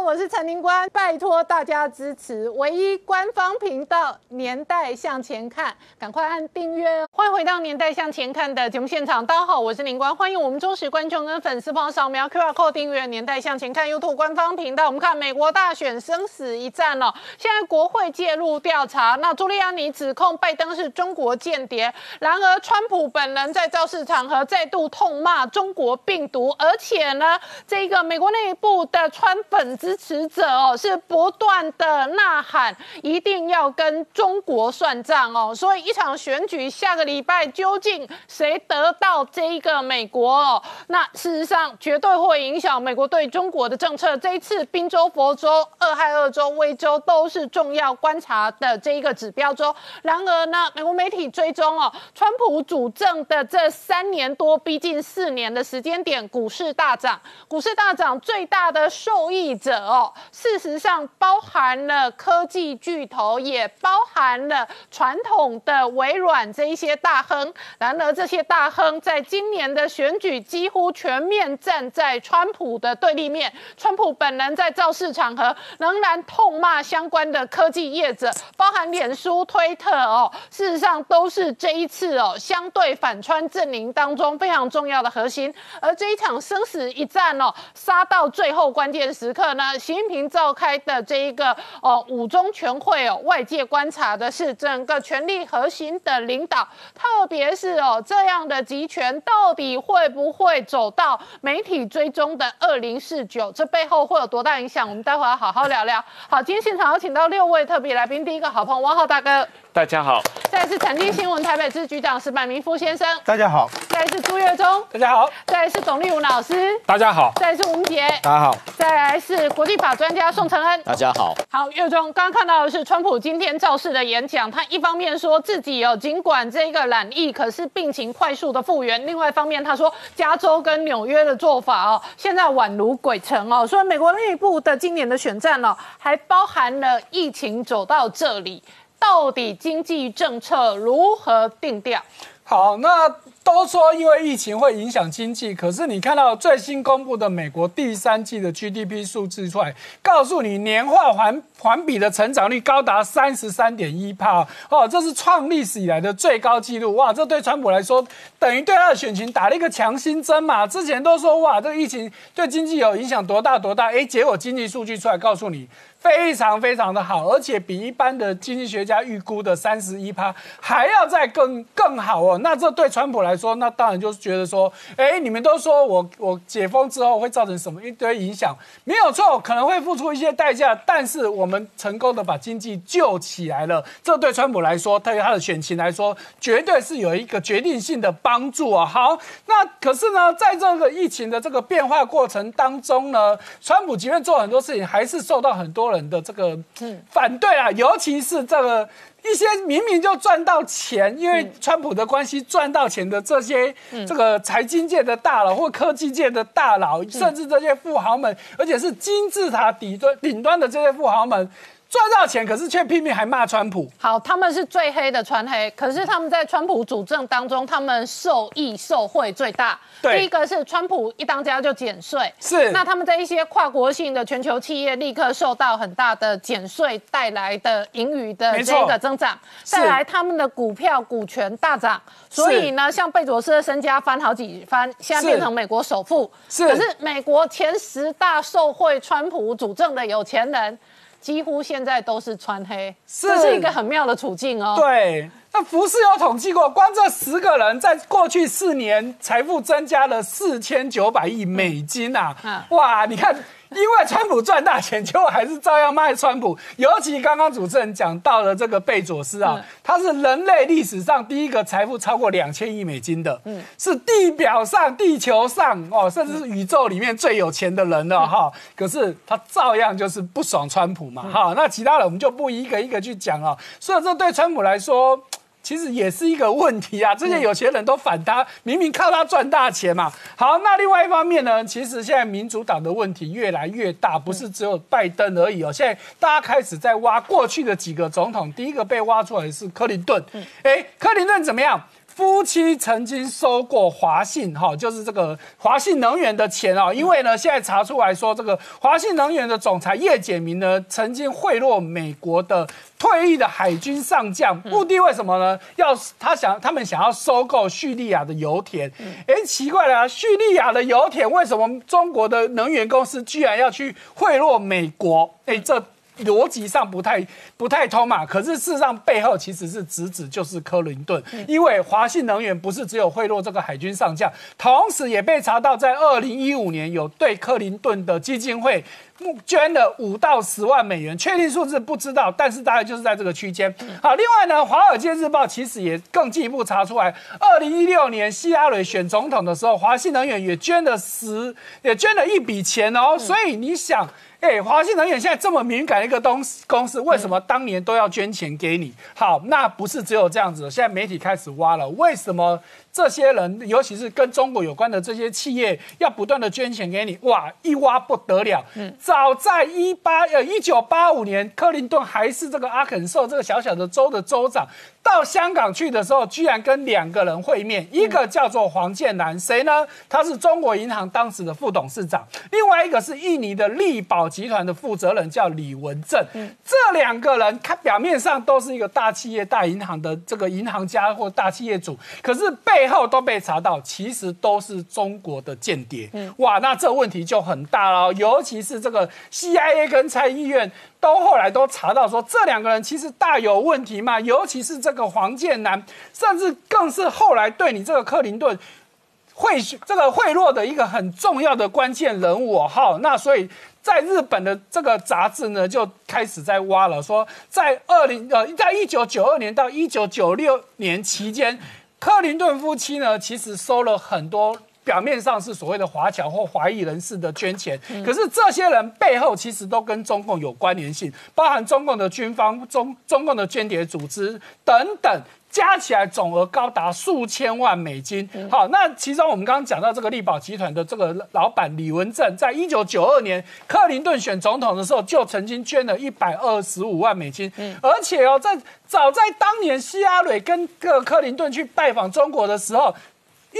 我是陈宁官，拜托大家支持唯一官方频道《年代向前看》，赶快按订阅。欢迎回到《年代向前看》的节目现场，大家好，我是宁官，欢迎我们忠实观众跟粉丝朋友扫描 QR Code 订阅《年代向前看》YouTube 官方频道。我们看美国大选生死一战哦，现在国会介入调查，那朱利安尼指控拜登是中国间谍，然而川普本人在造势场合再度痛骂中国病毒，而且呢，这个美国内部的川粉支持者哦，是不断的呐喊，一定要跟中国算账哦。所以一场选举，下个礼拜究竟谁得到这一个美国哦？那事实上绝对会影响美国对中国的政策。这一次，宾州、佛州、俄亥俄州、威州都是重要观察的这一个指标州。然而呢，美国媒体追踪哦，川普主政的这三年多，逼近四年的时间点，股市大涨，股市大涨最大的受益者哦，事实上包含了科技巨头，也包含了传统的微软这一些大亨。然而，这些大亨在今年的选举几乎全面站在川普的对立面。川普本人在造势场合仍然痛骂相关的科技业者，包含脸书、推特哦，事实上都是这一次哦相对反川阵营当中非常重要的核心。而这一场生死一战哦，杀到最后关键时刻呢，习近平召开的这一个哦五中全会哦，外界观察的是整个权力核心的领导，特别是哦这样的集权到底会不会走到媒体追踪的二零四九？这背后会有多大影响？我们待会要好好聊聊。好，今天现场有请到六位特别来宾，第一个好朋友汪浩大哥，大家好；再来是财经新闻台北支局长石柏明夫先生，大家好；再来是朱月忠，大家好；再来是董立武老师，大家好；再来是吴杰，大家好；再来是国际法专家宋承恩，大家好。好，月忠，刚刚看到的是川普今天造势的演讲，他一方面说自己哦尽管这个染疫，可是病情快速的复原；另外一方面，他说加州跟纽约的做法哦，现在宛如鬼城哦，所以美国内部的今年的选战哦，还包含了疫情走到这里，到底经济政策如何定调？好，那都说因为疫情会影响经济，可是你看到最新公布的美国第三季的 GDP 数字出来，告诉你年化环环比的成长率高达三十三点一帕哦，这是创历史以来的最高纪录哇！这对川普来说，等于对他的选情打了一个强心针嘛。之前都说哇，这个疫情对经济有影响多大多大，哎，结果经济数据出来告诉你。非常非常的好，而且比一般的经济学家预估的三十一趴还要再更更好哦。那这对川普来说，那当然就是觉得说，哎，你们都说我我解封之后会造成什么一堆影响，没有错，可能会付出一些代价，但是我们成功的把经济救起来了。这对川普来说，对于他的选情来说，绝对是有一个决定性的帮助啊。好，那可是呢，在这个疫情的这个变化过程当中呢，川普即便做很多事情，还是受到很多。人的这个反对啊，尤其是这个一些明明就赚到钱，因为川普的关系赚到钱的这些这个财经界的大佬或科技界的大佬，甚至这些富豪们，而且是金字塔底端顶端的这些富豪们。赚到钱，可是却拼命还骂川普。好，他们是最黑的川黑，可是他们在川普主政当中，他们受益受贿最大。对，第一个是川普一当家就减税，是。那他们在一些跨国性的全球企业立刻受到很大的减税带来的盈余的这个增长。带来，他们的股票股权大涨，所以呢，像贝佐斯的身家翻好几番，现在变成美国首富。是。可是美国前十大受贿川普主政的有钱人。几乎现在都是穿黑，这是一个很妙的处境哦。对，那福斯有统计过，光这十个人在过去四年财富增加了四千九百亿美金啊！哇，你看。因为川普赚大钱，结果还是照样卖川普。尤其刚刚主持人讲到了这个贝佐斯啊，他是人类历史上第一个财富超过两千亿美金的，嗯，是地表上、地球上哦，甚至是宇宙里面最有钱的人了哈。可是他照样就是不爽川普嘛，哈。那其他人我们就不一个一个去讲了。所以这对川普来说。其实也是一个问题啊！这些有钱人都反他，明明靠他赚大钱嘛。好，那另外一方面呢，其实现在民主党的问题越来越大，不是只有拜登而已哦。现在大家开始在挖过去的几个总统，第一个被挖出来是克林顿。哎，克林顿怎么样？夫妻曾经收过华信哈，就是这个华信能源的钱啊，因为呢，现在查出来说，这个华信能源的总裁叶简明呢，曾经贿赂美国的退役的海军上将，目的为什么呢？要他想他们想要收购叙利亚的油田。哎，奇怪了，叙利亚的油田为什么中国的能源公司居然要去贿赂美国？哎，这。逻辑上不太不太通嘛，可是事实上背后其实是直指就是克林顿，因为华信能源不是只有贿赂这个海军上将，同时也被查到在二零一五年有对克林顿的基金会捐了五到十万美元，确定数字不知道，但是大概就是在这个区间。好，另外呢，华尔街日报其实也更进一步查出来，二零一六年希拉蕊选总统的时候，华信能源也捐了十也捐了一笔钱哦，所以你想。哎，华信能源现在这么敏感的一个东公司，为什么当年都要捐钱给你？好，那不是只有这样子，现在媒体开始挖了，为什么？这些人，尤其是跟中国有关的这些企业，要不断的捐钱给你，哇，一挖不得了。嗯，早在一八呃一九八五年，克林顿还是这个阿肯色这个小小的州的州长，到香港去的时候，居然跟两个人会面，一个叫做黄建南，谁呢？他是中国银行当时的副董事长，另外一个是印尼的力宝集团的负责人，叫李文正。嗯，这两个人，看表面上都是一个大企业、大银行的这个银行家或大企业主，可是背后都被查到，其实都是中国的间谍。嗯，哇，那这问题就很大了。尤其是这个 CIA 跟参议院都后来都查到说，这两个人其实大有问题嘛。尤其是这个黄建南，甚至更是后来对你这个克林顿贿这个贿赂的一个很重要的关键人物。好，那所以在日本的这个杂志呢，就开始在挖了，说在二零呃，在一九九二年到一九九六年期间。克林顿夫妻呢，其实收了很多表面上是所谓的华侨或华裔人士的捐钱，可是这些人背后其实都跟中共有关联性，包含中共的军方、中中共的间谍组织等等。加起来总额高达数千万美金。好，那其中我们刚刚讲到这个力宝集团的这个老板李文正，在一九九二年克林顿选总统的时候，就曾经捐了一百二十五万美金。嗯，而且哦，在早在当年希拉蕊跟个克林顿去拜访中国的时候。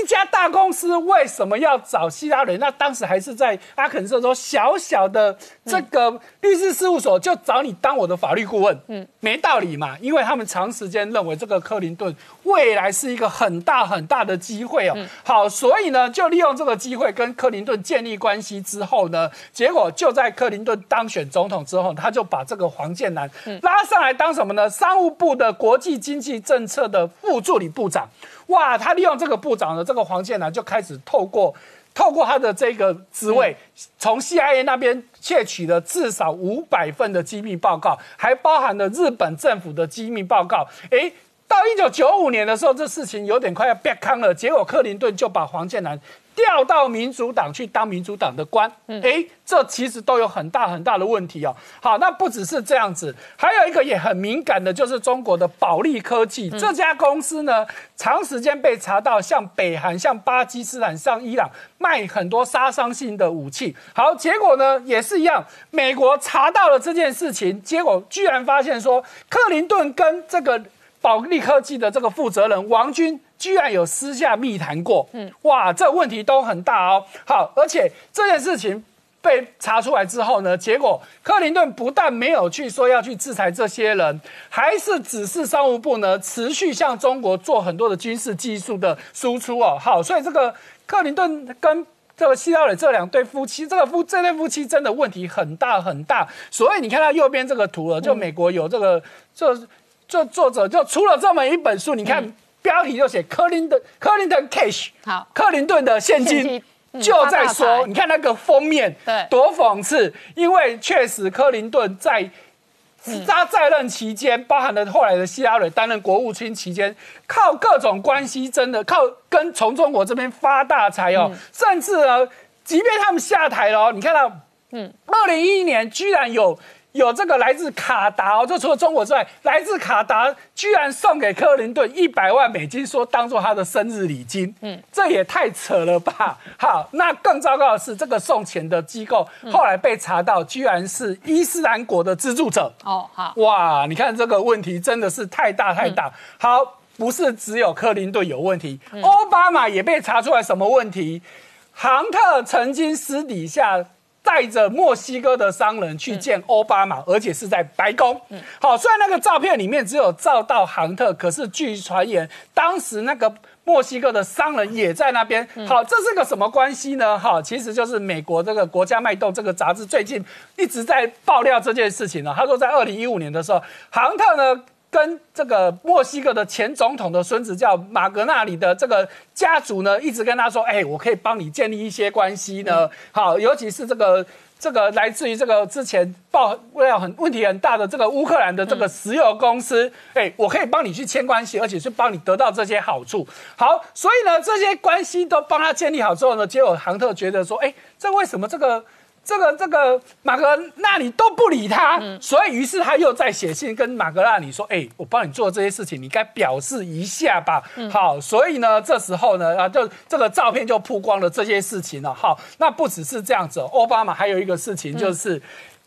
一家大公司为什么要找希拉里？那当时还是在阿肯色州小小的这个律师事务所，就找你当我的法律顾问，嗯，没道理嘛？因为他们长时间认为这个克林顿未来是一个很大很大的机会哦。好，所以呢，就利用这个机会跟克林顿建立关系之后呢，结果就在克林顿当选总统之后，他就把这个黄建南拉上来当什么呢？商务部的国际经济政策的副助理部长。哇，他利用这个部长的这个黄建南就开始透过透过他的这个职位，从 CIA 那边窃取了至少五百份的机密报告，还包含了日本政府的机密报告。诶，到一九九五年的时候，这事情有点快要变康了，结果克林顿就把黄建南。调到民主党去当民主党的官，哎，这其实都有很大很大的问题哦。好，那不只是这样子，还有一个也很敏感的，就是中国的保利科技这家公司呢，长时间被查到向北韩、向巴基斯坦、向伊朗卖很多杀伤性的武器。好，结果呢也是一样，美国查到了这件事情，结果居然发现说，克林顿跟这个保利科技的这个负责人王军。居然有私下密谈过，嗯，哇，这问题都很大哦。好，而且这件事情被查出来之后呢，结果克林顿不但没有去说要去制裁这些人，还是指示商务部呢持续向中国做很多的军事技术的输出哦。好，所以这个克林顿跟这个希拉里这两对夫妻，这个夫这对夫妻真的问题很大很大。所以你看到右边这个图了，就美国有这个这这作者就出了这么一本书，你看。标题就写克林顿，克林顿 cash，好，克林顿的现金就在说，你看那个封面，对，多讽刺。因为确实，克林顿在他在任期间，包含了后来的希拉蕊担任国务卿期间，靠各种关系，真的靠跟从中国这边发大财哦。甚至呢，即便他们下台了，你看到，嗯，二零一一年居然有。有这个来自卡达哦，就除了中国之外，来自卡达居然送给克林顿一百万美金，说当做他的生日礼金。嗯，这也太扯了吧！好，那更糟糕的是，这个送钱的机构后来被查到，居然是伊斯兰国的资助者。哦，好，哇，你看这个问题真的是太大太大。好。不是只有克林顿有问题，奥巴马也被查出来什么问题？杭特曾经私底下。带着墨西哥的商人去见奥巴马，而且是在白宫。好，虽然那个照片里面只有照到杭特，可是据传言，当时那个墨西哥的商人也在那边。好，这是个什么关系呢？哈，其实就是美国这个《国家脉动》这个杂志最近一直在爆料这件事情呢。他说，在二零一五年的时候，杭特呢。跟这个墨西哥的前总统的孙子叫马格纳里的这个家族呢，一直跟他说：“哎，我可以帮你建立一些关系呢。好，尤其是这个这个来自于这个之前爆料很问题很大的这个乌克兰的这个石油公司，哎，我可以帮你去签关系，而且是帮你得到这些好处。好，所以呢，这些关系都帮他建立好之后呢，结果杭特觉得说：，哎，这为什么这个？”这个这个马格纳里都不理他，所以于是他又在写信跟马格纳里说：“哎，我帮你做这些事情，你该表示一下吧。”好，所以呢，这时候呢，啊，就这个照片就曝光了这些事情了。好，那不只是这样子，奥巴马还有一个事情就是，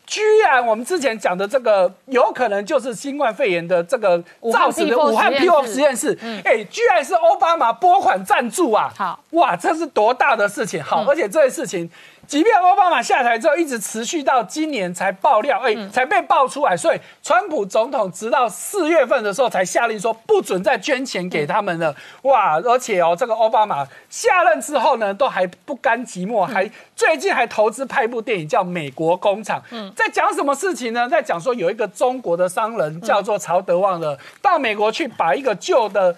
居然我们之前讲的这个有可能就是新冠肺炎的这个造成的武汉 P O 实验室，哎，居然是奥巴马拨款赞助啊！好，哇，这是多大的事情！好，而且这些事情。即便奥巴马下台之后，一直持续到今年才爆料，哎，才被爆出来。所以，川普总统直到四月份的时候才下令说不准再捐钱给他们了。哇！而且哦，这个奥巴马下任之后呢，都还不甘寂寞，还最近还投资拍一部电影叫《美国工厂》。嗯，在讲什么事情呢？在讲说有一个中国的商人叫做曹德旺的，到美国去把一个旧的。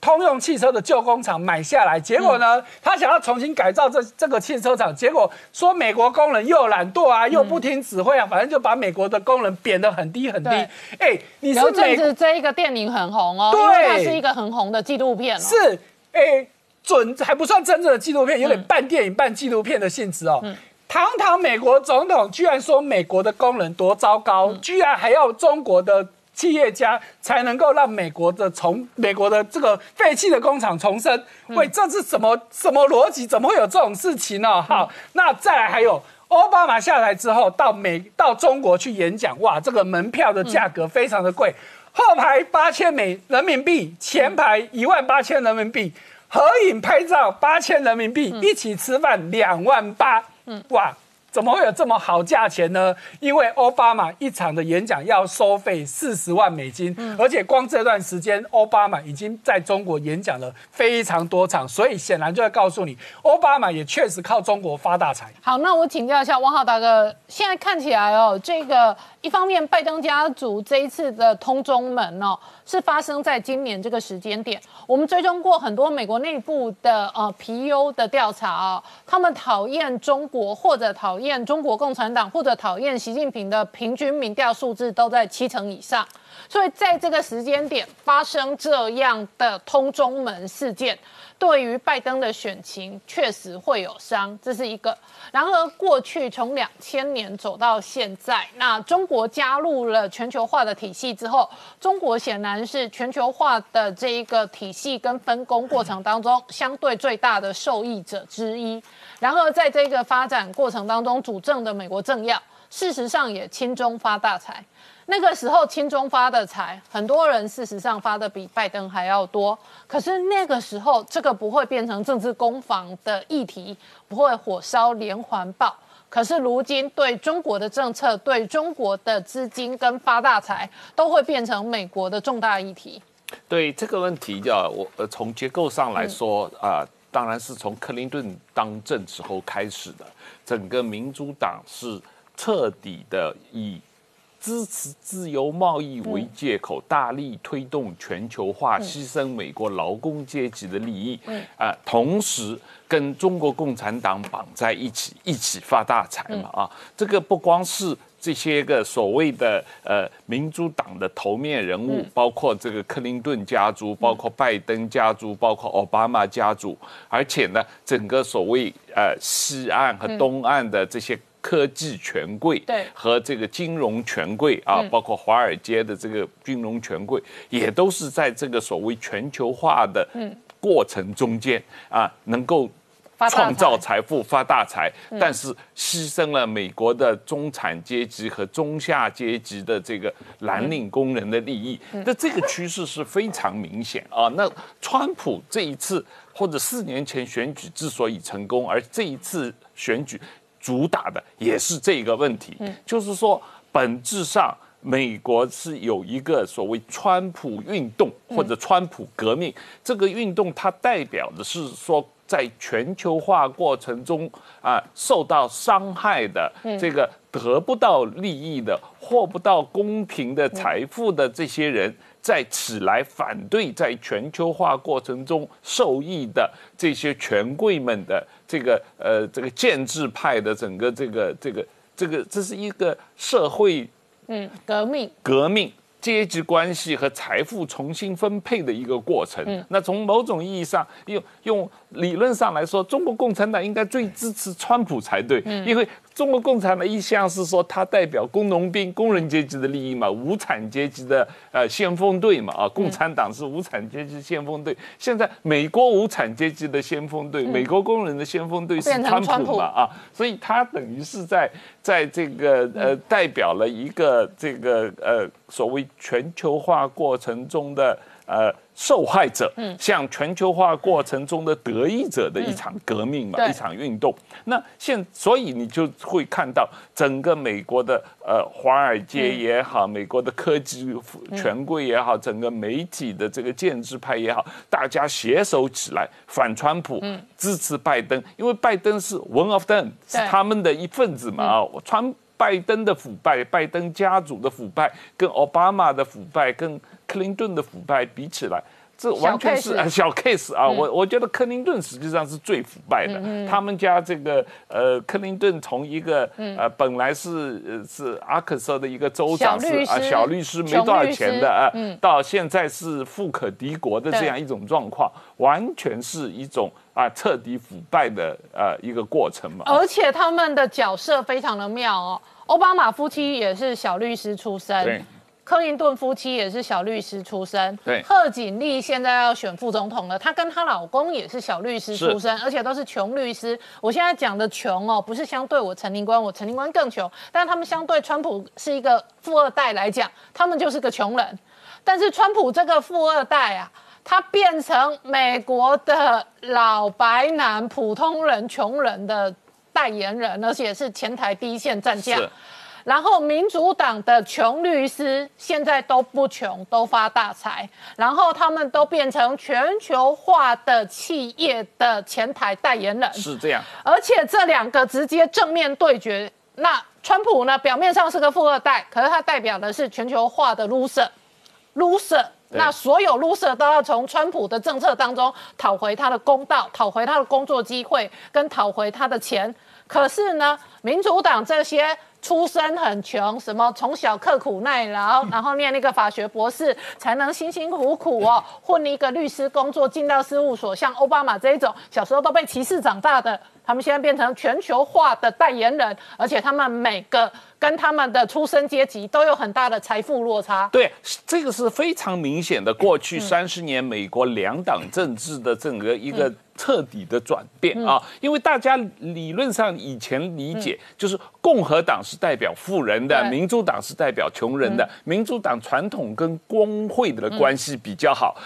通用汽车的旧工厂买下来，结果呢，他想要重新改造这这个汽车厂，结果说美国工人又懒惰啊，又不听指挥啊，反正就把美国的工人贬得很低很低。哎，你是美子这一个电影很红哦，对它是一个很红的纪录片。是，哎，准还不算真正的纪录片，有点半电影半纪录片的性质哦。堂堂美国总统居然说美国的工人多糟糕，居然还要中国的。企业家才能够让美国的重美国的这个废弃的工厂重生，喂，这是什么什么逻辑？怎么会有这种事情呢？好，那再来还有奥巴马下台之后到美到中国去演讲，哇，这个门票的价格非常的贵，后排八千美人民币，前排一万八千人民币，合影拍照八千人民币，一起吃饭两万八，嗯，哇。怎么会有这么好价钱呢？因为奥巴马一场的演讲要收费四十万美金，而且光这段时间，奥巴马已经在中国演讲了非常多场，所以显然就会告诉你，奥巴马也确实靠中国发大财。好，那我请教一下汪浩大哥，现在看起来哦，这个。一方面，拜登家族这一次的通中门哦，是发生在今年这个时间点。我们追踪过很多美国内部的呃皮尤的调查啊，他们讨厌中国或者讨厌中国共产党或者讨厌习近平的平均民调数字都在七成以上。所以在这个时间点发生这样的通中门事件。对于拜登的选情确实会有伤，这是一个。然而，过去从两千年走到现在，那中国加入了全球化的体系之后，中国显然是全球化的这一个体系跟分工过程当中相对最大的受益者之一。然而，在这个发展过程当中，主政的美国政要事实上也亲中发大财。那个时候，亲中发的财，很多人事实上发的比拜登还要多。可是那个时候，这个不会变成政治攻防的议题，不会火烧连环爆。可是如今，对中国的政策、对中国的资金跟发大财，都会变成美国的重大议题。对这个问题，叫我呃从结构上来说啊，当然是从克林顿当政之后开始的。整个民主党是彻底的以。支持自由贸易为借口，大力推动全球化，牺牲美国劳工阶级的利益，啊，同时跟中国共产党绑在一起，一起发大财嘛啊！这个不光是这些个所谓的呃民主党的头面人物，包括这个克林顿家族，包括拜登家族，包括奥巴马家族，而且呢，整个所谓呃西岸和东岸的这些。科技权贵对。和这个金融权贵啊，包括华尔街的这个金融权贵，也都是在这个所谓全球化的过程中间啊，能够创造财富、发大财，但是牺牲了美国的中产阶级和中下阶级的这个蓝领工人的利益。那这个趋势是非常明显啊。那川普这一次或者四年前选举之所以成功，而这一次选举主打的也是这个问题，就是说本质上。美国是有一个所谓川普运动或者川普革命，这个运动它代表的是说，在全球化过程中啊受到伤害的这个得不到利益的、获不到公平的财富的这些人，在此来反对在全球化过程中受益的这些权贵们的这个呃这个建制派的整个这个这个这个这是一个社会。嗯，革命，革命，阶级关系和财富重新分配的一个过程。嗯，那从某种意义上，用用理论上来说，中国共产党应该最支持川普才对，因为。中国共产党一向是说，它代表工农兵、工人阶级的利益嘛，无产阶级的呃先锋队嘛，啊，共产党是无产阶级先锋队。现在美国无产阶级的先锋队，美国工人的先锋队是川普嘛，啊，所以他等于是在在这个呃代表了一个这个呃所谓全球化过程中的呃。受害者，向全球化过程中的得益者的一场革命嘛，一场运动。那现所以你就会看到整个美国的呃华尔街也好，美国的科技权贵也好，整个媒体的这个建制派也好，大家携手起来反川普，支持拜登，因为拜登是 one of them，是他们的一份子嘛啊，川拜登的腐败，拜登家族的腐败，跟奥巴马的腐败，跟克林顿的腐败比起来，这完全是小 case 啊！我我觉得克林顿实际上是最腐败的。他们家这个呃，克林顿从一个呃本来是是阿克色的一个州长是啊小律师没多少钱的啊，到现在是富可敌国的这样一种状况，完全是一种啊彻底腐败的呃一个过程嘛。而且他们的角色非常的妙哦，奥巴马夫妻也是小律师出身。克林顿夫妻也是小律师出身，对。贺锦丽现在要选副总统了，她跟她老公也是小律师出身，而且都是穷律师。我现在讲的穷哦，不是相对我陈林官，我陈林官更穷，但是他们相对川普是一个富二代来讲，他们就是个穷人。但是川普这个富二代啊，他变成美国的老白男、普通人、穷人的代言人，而且是前台第一线战将。然后民主党的穷律师现在都不穷，都发大财，然后他们都变成全球化的企业的前台代言人，是这样。而且这两个直接正面对决，那川普呢，表面上是个富二代，可是他代表的是全球化的 loser，loser。那所有 loser 都要从川普的政策当中讨回他的公道，讨回他的工作机会，跟讨回他的钱。可是呢，民主党这些。出身很穷，什么从小刻苦耐劳，然后念那个法学博士，才能辛辛苦苦哦混一个律师工作，进到事务所，像奥巴马这一种，小时候都被歧视长大的，他们现在变成全球化的代言人，而且他们每个。跟他们的出身阶级都有很大的财富落差。对，这个是非常明显的。过去三十年美国两党政治的整个一个彻底的转变啊，因为大家理论上以前理解就是共和党是代表富人的，民主党是代表穷人的。民主党传统跟工会的关系比较好。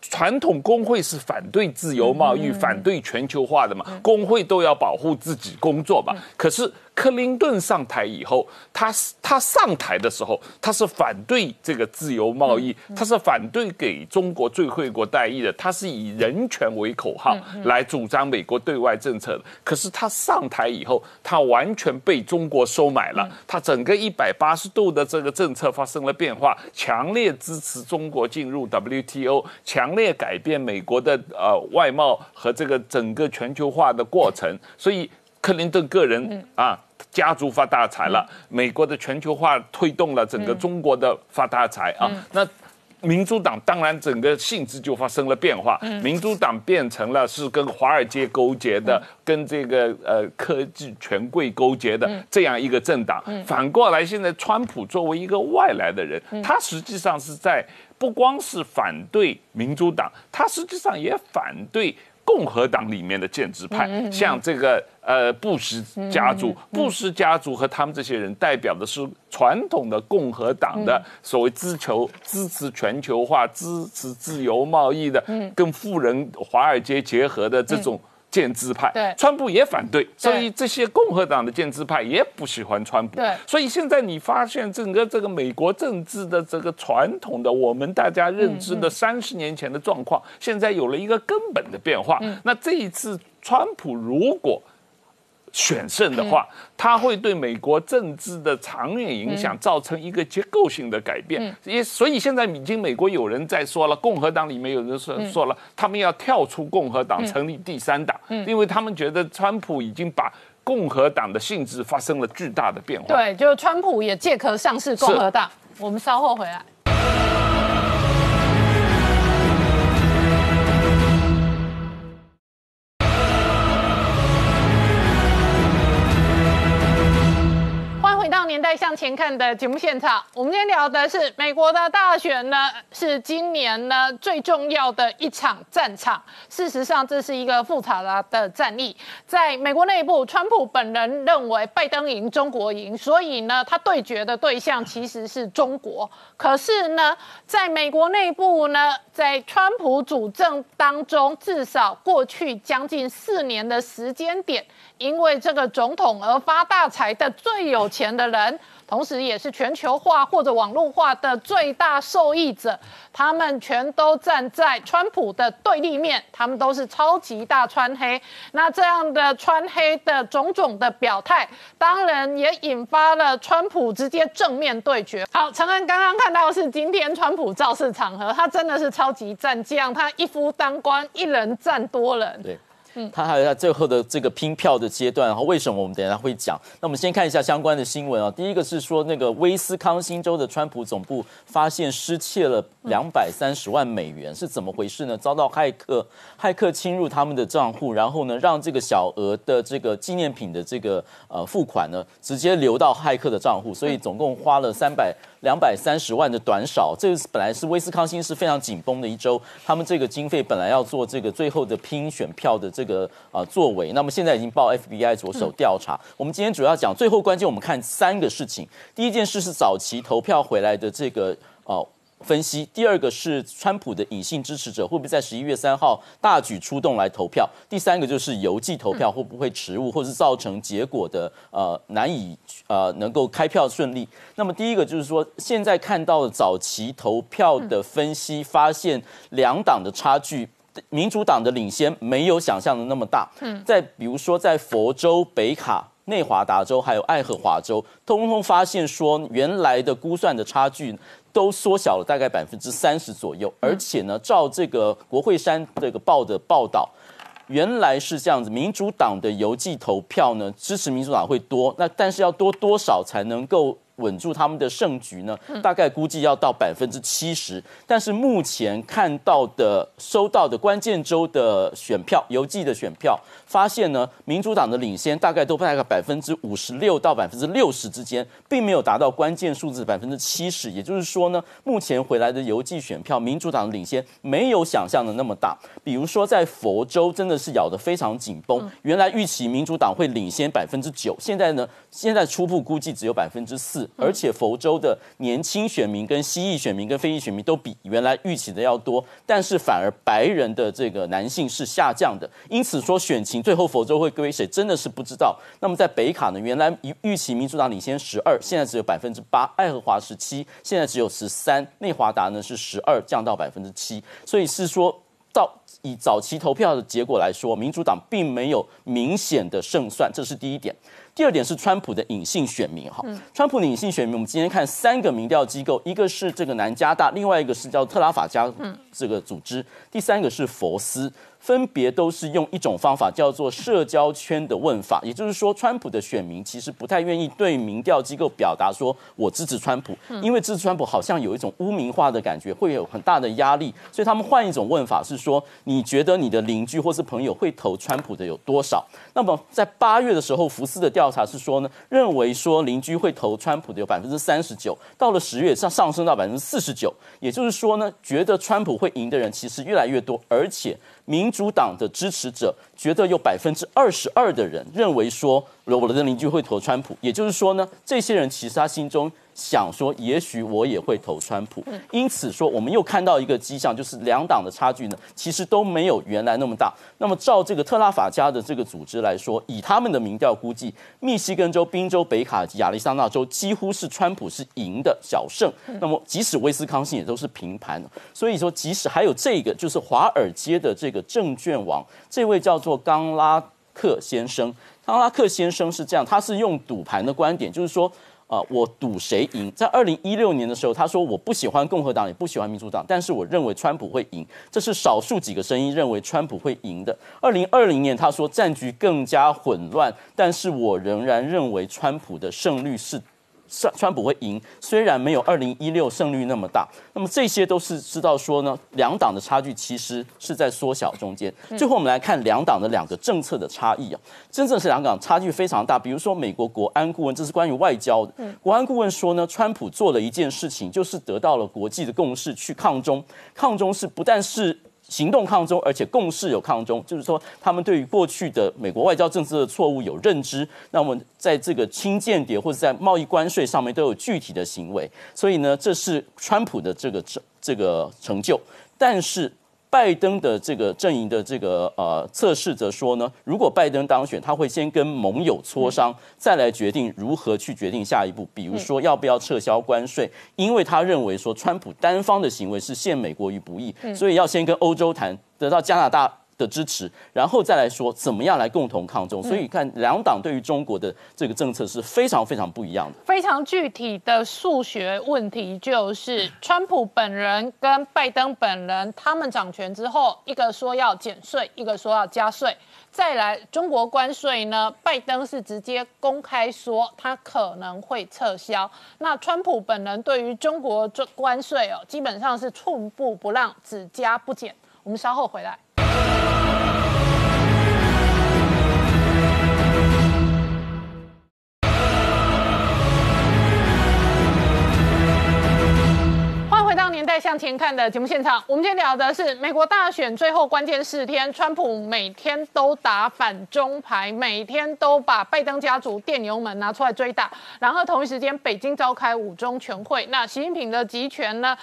传统工会是反对自由贸易、反对全球化的嘛？工会都要保护自己工作嘛？可是。克林顿上台以后，他他上台的时候，他是反对这个自由贸易，他是反对给中国最惠国待遇的，他是以人权为口号来主张美国对外政策的。可是他上台以后，他完全被中国收买了，他整个一百八十度的这个政策发生了变化，强烈支持中国进入 WTO，强烈改变美国的呃外贸和这个整个全球化的过程，所以克林顿个人啊。家族发大财了，美国的全球化推动了整个中国的发大财啊。那民主党当然整个性质就发生了变化，民主党变成了是跟华尔街勾结的，跟这个呃科技权贵勾结的这样一个政党。反过来，现在川普作为一个外来的人，他实际上是在不光是反对民主党，他实际上也反对。共和党里面的建制派，像这个呃布什家族，布什家族和他们这些人代表的是传统的共和党的所谓支求支持全球化、支持自由贸易的，跟富人华尔街结合的这种。建制派，对，川普也反对，所以这些共和党的建制派也不喜欢川普，对，所以现在你发现整个这个美国政治的这个传统的我们大家认知的三十年前的状况，现在有了一个根本的变化。那这一次川普如果。选胜的话，它会对美国政治的长远影响造成一个结构性的改变。也所以现在已经美国有人在说了，共和党里面有人说说了，他们要跳出共和党，成立第三党，因为他们觉得川普已经把共和党的性质发生了巨大的变化。对，就是川普也借壳上市共和党。我们稍后回来。年代向前看的节目现场，我们今天聊的是美国的大选呢，是今年呢最重要的一场战场。事实上，这是一个复杂的战役。在美国内部，川普本人认为拜登赢，中国赢，所以呢，他对决的对象其实是中国。可是呢，在美国内部呢，在川普主政当中，至少过去将近四年的时间点。因为这个总统而发大财的最有钱的人，同时也是全球化或者网络化的最大受益者，他们全都站在川普的对立面，他们都是超级大川黑。那这样的川黑的种种的表态，当然也引发了川普直接正面对决。好，陈恩刚刚看到是今天川普造势场合，他真的是超级战将，他一夫当关，一人战多人。对。他还有在最后的这个拼票的阶段，然后为什么我们等下会讲？那我们先看一下相关的新闻啊。第一个是说，那个威斯康星州的川普总部发现失窃了两百三十万美元，是怎么回事呢？遭到骇客骇客侵入他们的账户，然后呢，让这个小额的这个纪念品的这个呃付款呢，直接流到骇客的账户，所以总共花了三百。两百三十万的短少，这个本来是威斯康星是非常紧绷的一周，他们这个经费本来要做这个最后的拼选票的这个啊作为，那么现在已经报 FBI 着手调查。我们今天主要讲最后关键，我们看三个事情。第一件事是早期投票回来的这个哦。分析第二个是川普的隐性支持者会不会在十一月三号大举出动来投票？第三个就是邮寄投票会不会迟误，或是造成结果的呃难以呃能够开票顺利？那么第一个就是说，现在看到的早期投票的分析发现，两党的差距，民主党的领先没有想象的那么大。嗯，在比如说在佛州、北卡、内华达州还有爱荷华州，通通发现说原来的估算的差距。都缩小了大概百分之三十左右，而且呢，照这个国会山这个报的报道，原来是这样子，民主党的邮寄投票呢，支持民主党会多，那但是要多多少才能够？稳住他们的胜局呢？大概估计要到百分之七十，但是目前看到的、收到的关键州的选票、邮寄的选票，发现呢，民主党的领先大概都大概百分之五十六到百分之六十之间，并没有达到关键数字百分之七十。也就是说呢，目前回来的邮寄选票，民主党的领先没有想象的那么大。比如说在佛州，真的是咬得非常紧绷。原来预期民主党会领先百分之九，现在呢，现在初步估计只有百分之四。而且佛州的年轻选民、跟西裔选民、跟非裔选民都比原来预期的要多，但是反而白人的这个男性是下降的。因此说选情最后佛州会归谁，真的是不知道。那么在北卡呢，原来预预期民主党领先十二，现在只有百分之八；爱荷华十七，现在只有十三；内华达呢是十二，降到百分之七。所以是说到以早期投票的结果来说，民主党并没有明显的胜算，这是第一点。第二点是川普的隐性选民哈，川普的隐性选民，我们今天看三个民调机构，一个是这个南加大，另外一个是叫特拉法加这个组织，第三个是佛斯。分别都是用一种方法叫做社交圈的问法，也就是说，川普的选民其实不太愿意对民调机构表达说我支持川普，因为支持川普好像有一种污名化的感觉，会有很大的压力，所以他们换一种问法是说，你觉得你的邻居或是朋友会投川普的有多少？那么在八月的时候，福斯的调查是说呢，认为说邻居会投川普的有百分之三十九，到了十月上上升到百分之四十九，也就是说呢，觉得川普会赢的人其实越来越多，而且。民主党的支持者觉得有百分之二十二的人认为说，罗伯特的邻居会投川普，也就是说呢，这些人其实他心中。想说，也许我也会投川普，因此说，我们又看到一个迹象，就是两党的差距呢，其实都没有原来那么大。那么，照这个特拉法加的这个组织来说，以他们的民调估计，密西根州、宾州、北卡及亚利桑那州几乎是川普是赢的小胜。那么，即使威斯康星也都是平盘。所以说，即使还有这个，就是华尔街的这个证券王，这位叫做冈拉克先生。冈拉克先生是这样，他是用赌盘的观点，就是说。啊，我赌谁赢？在二零一六年的时候，他说我不喜欢共和党，也不喜欢民主党，但是我认为川普会赢。这是少数几个声音认为川普会赢的。二零二零年，他说战局更加混乱，但是我仍然认为川普的胜率是。川川普会赢，虽然没有二零一六胜率那么大，那么这些都是知道说呢，两党的差距其实是在缩小中间。最后我们来看两党的两个政策的差异啊，真正是两党差距非常大。比如说美国国安顾问，这是关于外交的，国安顾问说呢，川普做了一件事情，就是得到了国际的共识，去抗中。抗中是不但是。行动抗中，而且共识有抗中，就是说他们对于过去的美国外交政策的错误有认知。那么在这个清间谍或者在贸易关税上面都有具体的行为，所以呢，这是川普的这个这这个成就，但是。拜登的这个阵营的这个呃测试者说呢，如果拜登当选，他会先跟盟友磋商，再来决定如何去决定下一步，比如说要不要撤销关税，因为他认为说川普单方的行为是陷美国于不义，所以要先跟欧洲谈，得到加拿大。的支持，然后再来说怎么样来共同抗中。所以看两党对于中国的这个政策是非常非常不一样的。非常具体的数学问题就是，川普本人跟拜登本人他们掌权之后，一个说要减税，一个说要加税。再来中国关税呢，拜登是直接公开说他可能会撤销。那川普本人对于中国这关税哦，基本上是寸步不让，只加不减。我们稍后回来。年代向前看的节目现场，我们今天聊的是美国大选最后关键四天，川普每天都打反中牌，每天都把拜登家族电油门拿出来追打。然后同一时间，北京召开五中全会，那习近平的集权呢？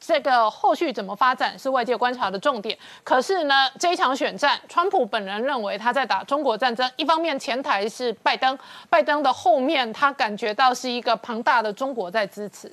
这个后续怎么发展是外界观察的重点。可是呢，这一场选战，川普本人认为他在打中国战争，一方面前台是拜登，拜登的后面他感觉到是一个庞大的中国在支持。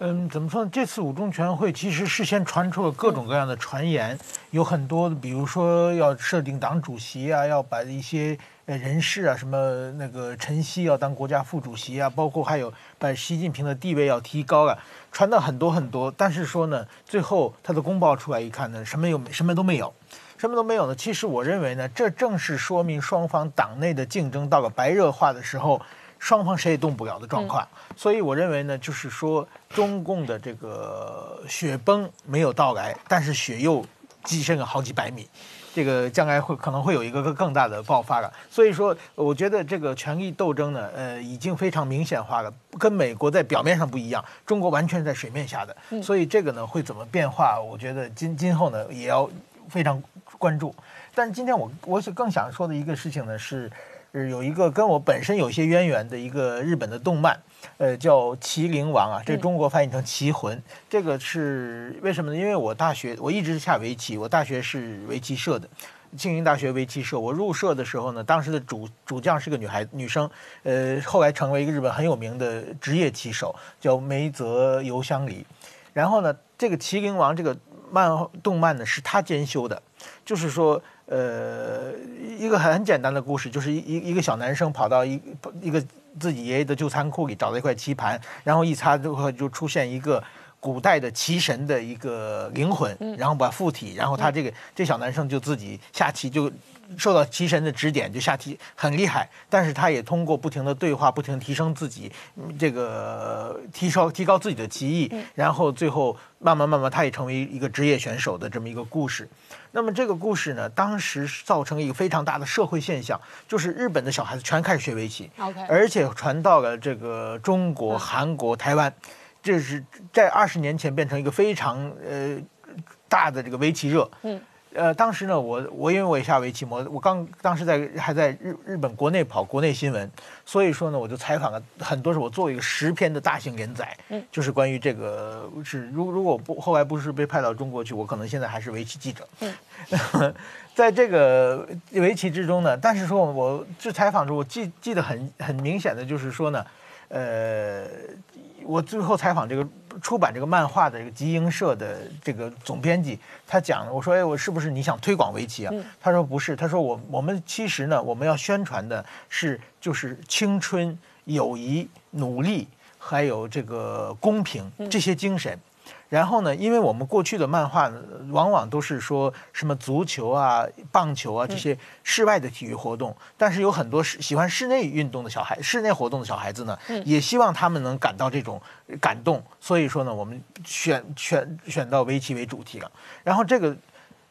嗯，怎么说呢？这次五中全会其实事先传出了各种各样的传言，有很多，比如说要设定党主席啊，要把一些呃人事啊，什么那个陈希要当国家副主席啊，包括还有把习近平的地位要提高啊，传到很多很多。但是说呢，最后他的公报出来一看呢，什么有什么都没有，什么都没有呢。其实我认为呢，这正是说明双方党内的竞争到了白热化的时候。双方谁也动不了的状况，所以我认为呢，就是说中共的这个雪崩没有到来，但是雪又跻身了好几百米，这个将来会可能会有一个更大的爆发了。所以说，我觉得这个权力斗争呢，呃，已经非常明显化了，跟美国在表面上不一样，中国完全在水面下的。所以这个呢会怎么变化？我觉得今今后呢也要非常关注。但今天我我是更想说的一个事情呢是。是有一个跟我本身有些渊源的一个日本的动漫，呃，叫《麒麟王》啊，这中国翻译成《棋魂》。这个是为什么呢？因为我大学我一直下围棋，我大学是围棋社的，庆应大学围棋社。我入社的时候呢，当时的主主将是个女孩女生，呃，后来成为一个日本很有名的职业棋手，叫梅泽由香里。然后呢，这个《麒麟王》这个漫动漫呢，是他监修的，就是说。呃，一个很简单的故事，就是一一一个小男生跑到一一个自己爷爷的旧仓库里找了一块棋盘，然后一擦之后就出现一个古代的棋神的一个灵魂，然后把附体，然后他这个这小男生就自己下棋就。受到棋神的指点，就下棋很厉害。但是他也通过不停的对话，不停提升自己，这个提高提高自己的棋艺，然后最后慢慢慢慢，他也成为一个职业选手的这么一个故事。那么这个故事呢，当时造成一个非常大的社会现象，就是日本的小孩子全开始学围棋，OK，而且传到了这个中国、韩国、台湾，这是在二十年前变成一个非常呃大的这个围棋热。嗯。呃，当时呢，我我因为我也下围棋，我我刚当时在还在日日本国内跑国内新闻，所以说呢，我就采访了很多，是我做一个十篇的大型连载，嗯，就是关于这个是如如果我不后来不是被派到中国去，我可能现在还是围棋记者，嗯，在这个围棋之中呢，但是说我这采访中，我记记得很很明显的就是说呢，呃，我最后采访这个。出版这个漫画的这个集英社的这个总编辑，他讲，我说，哎，我是不是你想推广围棋啊？他说不是，他说我我们其实呢，我们要宣传的是就是青春、友谊、努力，还有这个公平这些精神。然后呢，因为我们过去的漫画往往都是说什么足球啊、棒球啊这些室外的体育活动，但是有很多喜欢室内运动的小孩、室内活动的小孩子呢，也希望他们能感到这种感动。所以说呢，我们选选选到围棋为主题了。然后这个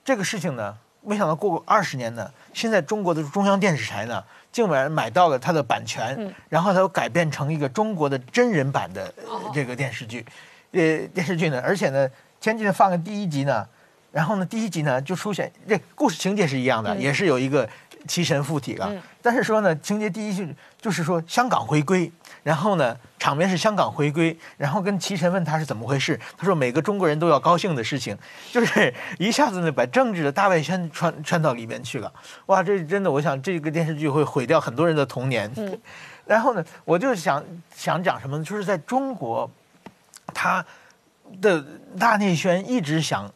这个事情呢，没想到过二十年呢，现在中国的中央电视台呢，竟然买到了它的版权，然后它又改编成一个中国的真人版的这个电视剧。呃，电视剧呢，而且呢，前几天放个第一集呢，然后呢，第一集呢就出现这故事情节是一样的，也是有一个奇神附体了，但是说呢，情节第一句就是说香港回归，然后呢，场面是香港回归，然后跟齐神问他是怎么回事，他说每个中国人都要高兴的事情，就是一下子呢把政治的大外宣穿穿到里面去了，哇，这真的，我想这个电视剧会毁掉很多人的童年。然后呢，我就想想讲什么呢？就是在中国。他的大内宣一直想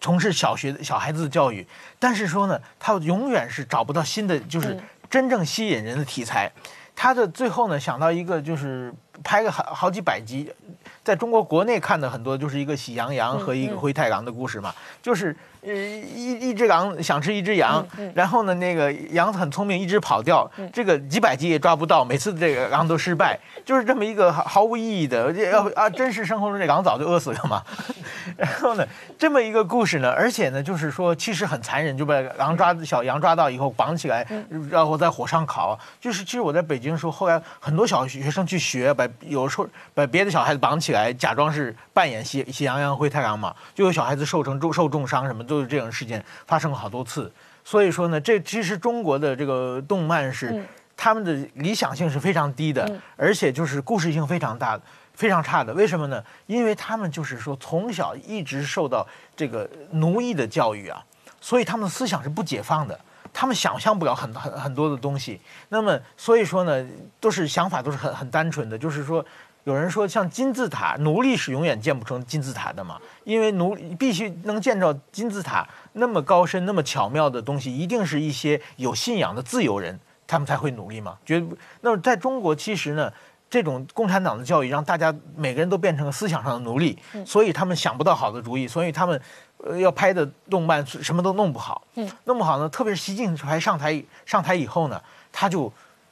从事小学小孩子的教育，但是说呢，他永远是找不到新的，就是真正吸引人的题材。他的最后呢，想到一个就是拍个好好几百集，在中国国内看的很多，就是一个喜羊羊和一个灰太狼的故事嘛，就是。呃，一一只狼想吃一只羊，然后呢，那个羊很聪明，一直跑掉，这个几百集也抓不到，每次这个狼都失败，就是这么一个毫毫无意义的，要啊，真实生活中这狼早就饿死了嘛。然后呢，这么一个故事呢，而且呢，就是说其实很残忍，就把狼抓小羊抓到以后绑起来，然后在火上烤。就是其实我在北京的时候，后来很多小学生去学，把有时候把别的小孩子绑起来，假装是扮演喜喜羊羊灰太狼嘛，就有小孩子受成重受重伤什么。都是这种事件发生过好多次，所以说呢，这其实中国的这个动漫是他们的理想性是非常低的，而且就是故事性非常大、非常差的。为什么呢？因为他们就是说从小一直受到这个奴役的教育啊，所以他们的思想是不解放的，他们想象不了很很很多的东西。那么所以说呢，都是想法都是很很单纯的，就是说。有人说，像金字塔，奴隶是永远建不成金字塔的嘛？因为奴必须能建造金字塔那么高深、那么巧妙的东西，一定是一些有信仰的自由人，他们才会努力嘛。觉得那么在中国，其实呢，这种共产党的教育让大家每个人都变成了思想上的奴隶，所以他们想不到好的主意，所以他们呃要拍的动漫什么都弄不好，弄不好呢。特别是习近平上台上台以后呢，他就。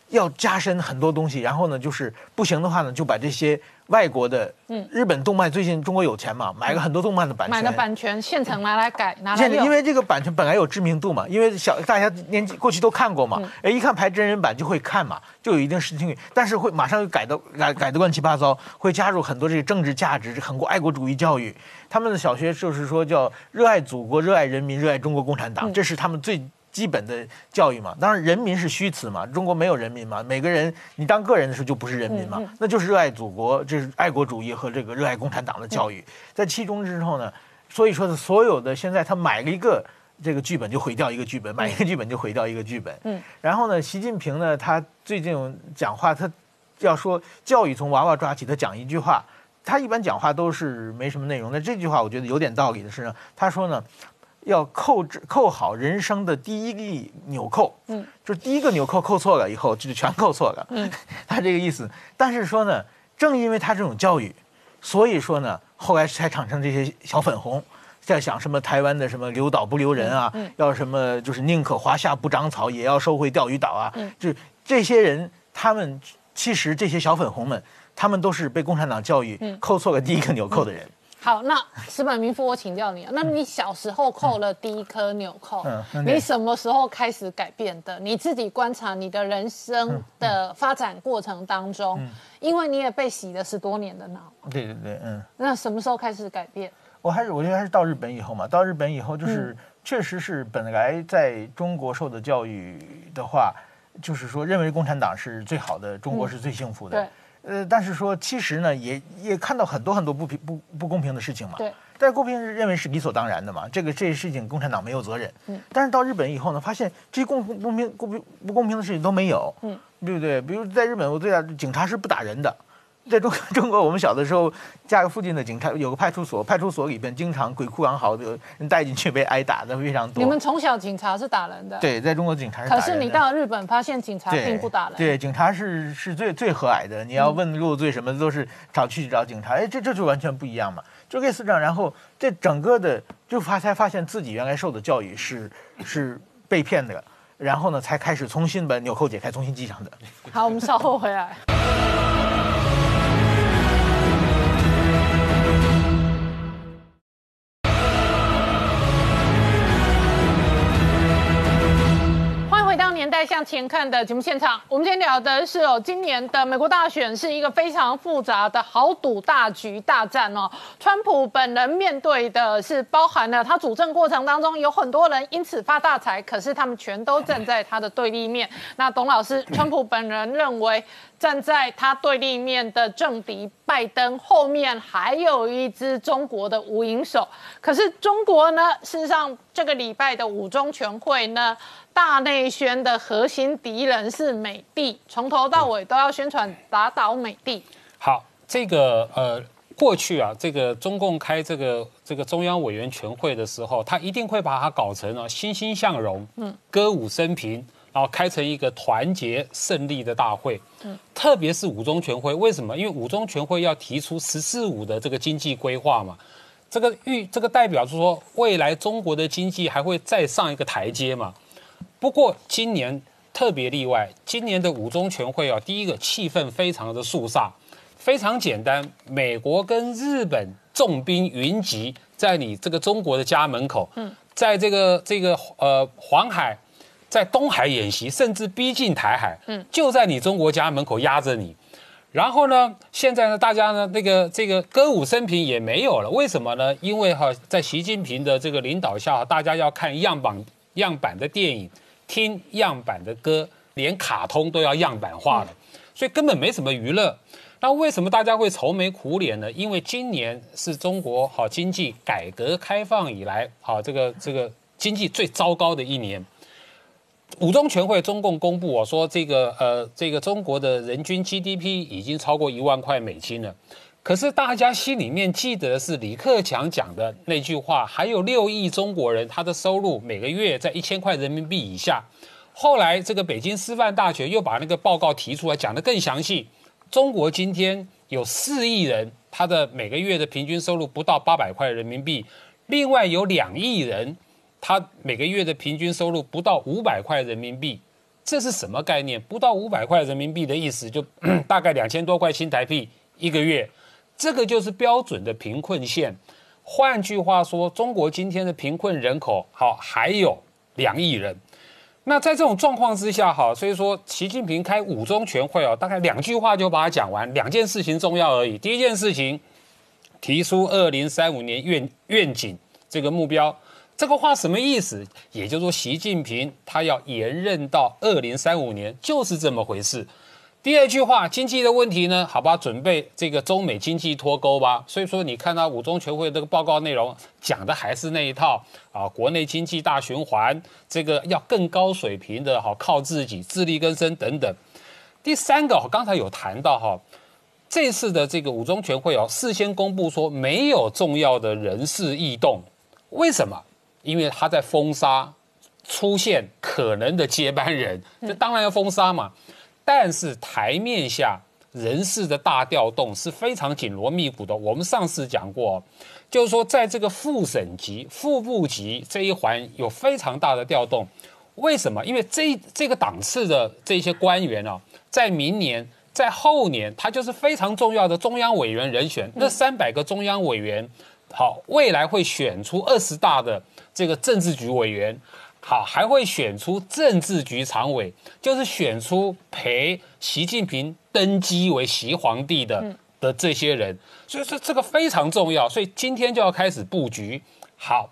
要加深很多东西，然后呢，就是不行的话呢，就把这些外国的，嗯，日本动漫最近中国有钱嘛，买个很多动漫的版权，买的版权现成拿来改，拿来因为这个版权本来有知名度嘛，因为小大家年纪过去都看过嘛，哎，一看拍真人版就会看嘛，就有一定视听率，但是会马上又改的改改的乱七八糟，会加入很多这个政治价值，很多爱国主义教育。他们的小学就是说叫热爱祖国、热爱人民、热爱中国共产党，这是他们最。基本的教育嘛，当然人民是虚词嘛，中国没有人民嘛，每个人你当个人的时候就不是人民嘛，那就是热爱祖国，这是爱国主义和这个热爱共产党的教育，在其中之后呢，所以说的所有的现在他买了一个这个剧本就毁掉一个剧本，买一个剧本就毁掉一个剧本，嗯，然后呢，习近平呢，他最近讲话，他要说教育从娃娃抓起，他讲一句话，他一般讲话都是没什么内容，那这句话我觉得有点道理的是呢，他说呢。要扣制扣好人生的第一粒纽扣，嗯，就是第一个纽扣扣错了以后，就全扣错了，嗯，他这个意思。但是说呢，正因为他这种教育，所以说呢，后来才产生这些小粉红，在想什么台湾的什么留岛不留人啊，要什么就是宁可华夏不长草，也要收回钓鱼岛啊，嗯。就这些人，他们其实这些小粉红们，他们都是被共产党教育扣错了第一个纽扣的人。好，那石本民夫，我请教你啊，那你小时候扣了第一颗纽扣，你什么时候开始改变的？你自己观察你的人生的发展过程当中，因为你也被洗了十多年的脑。对对对，嗯。那什么时候开始改变？我还是我觉得还是到日本以后嘛，到日本以后就是确实是本来在中国受的教育的话，就是说认为共产党是最好的，中国是最幸福的。对呃，但是说其实呢，也也看到很多很多不平不不公平的事情嘛。对。但是公平认为是理所当然的嘛，这个这些事情共产党没有责任。嗯。但是到日本以后呢，发现这些公公公平公平不公平的事情都没有。嗯。对不对？比如在日本，我最大警察是不打人的。在中中国，我们小的时候，家附近的警察有个派出所，派出所里边经常鬼哭狼嚎的，人带进去被挨打的非常多。你们从小警察是打人的？对，在中国警察是打人的。可是你到日本发现警察并不打人。对，警察是是最最和蔼的。你要问入罪什么，都是找去找警察。哎，这这就完全不一样嘛，就类似这样。然后这整个的就发才发现自己原来受的教育是是被骗的，然后呢才开始重新把纽扣解开，重新系上的。好，我们稍后回来。年代向前看的节目现场，我们今天聊的是哦，今年的美国大选是一个非常复杂的豪赌大局大战哦。川普本人面对的是包含了他主政过程当中有很多人因此发大财，可是他们全都站在他的对立面。那董老师，川普本人认为站在他对立面的政敌拜登后面还有一支中国的无影手，可是中国呢，事实上这个礼拜的五中全会呢？大内宣的核心敌人是美帝，从头到尾都要宣传打倒美帝。好，这个呃，过去啊，这个中共开这个这个中央委员全会的时候，他一定会把它搞成啊欣欣向荣，嗯，歌舞升平，然后开成一个团结胜利的大会。嗯，特别是五中全会，为什么？因为五中全会要提出“十四五”的这个经济规划嘛，这个预这个代表是说，未来中国的经济还会再上一个台阶嘛。不过今年特别例外，今年的五中全会啊，第一个气氛非常的肃杀，非常简单，美国跟日本重兵云集在你这个中国的家门口，嗯，在这个这个呃黄海，在东海演习，甚至逼近台海，嗯，就在你中国家门口压着你，然后呢，现在呢，大家呢那个这个歌舞升平也没有了，为什么呢？因为哈，在习近平的这个领导下，大家要看样板样板的电影。听样板的歌，连卡通都要样板化了，所以根本没什么娱乐。那为什么大家会愁眉苦脸呢？因为今年是中国好经济改革开放以来好这个这个经济最糟糕的一年。五中全会中共公布我说这个呃这个中国的人均 GDP 已经超过一万块美金了。可是大家心里面记得是李克强讲的那句话，还有六亿中国人，他的收入每个月在一千块人民币以下。后来这个北京师范大学又把那个报告提出来，讲得更详细。中国今天有四亿人，他的每个月的平均收入不到八百块人民币，另外有两亿人，他每个月的平均收入不到五百块人民币。这是什么概念？不到五百块人民币的意思，就 大概两千多块新台币一个月。这个就是标准的贫困线。换句话说，中国今天的贫困人口好还有两亿人。那在这种状况之下，哈，所以说习近平开五中全会哦，大概两句话就把它讲完，两件事情重要而已。第一件事情，提出二零三五年愿愿景这个目标，这个话什么意思？也就是说，习近平他要延任到二零三五年，就是这么回事。第二句话，经济的问题呢？好吧，准备这个中美经济脱钩吧。所以说，你看到五中全会这个报告内容讲的还是那一套啊，国内经济大循环，这个要更高水平的哈，靠自己自力更生等等。第三个，刚才有谈到哈，这次的这个五中全会哦，事先公布说没有重要的人事异动，为什么？因为他在封杀出现可能的接班人，这当然要封杀嘛。但是台面下人事的大调动是非常紧锣密鼓的。我们上次讲过，就是说在这个副省级、副部级这一环有非常大的调动。为什么？因为这这个档次的这些官员啊，在明年、在后年，他就是非常重要的中央委员人选。那三百个中央委员，好，未来会选出二十大的这个政治局委员。好，还会选出政治局常委，就是选出陪习近平登基为习皇帝的的这些人，所以说这个非常重要，所以今天就要开始布局。好，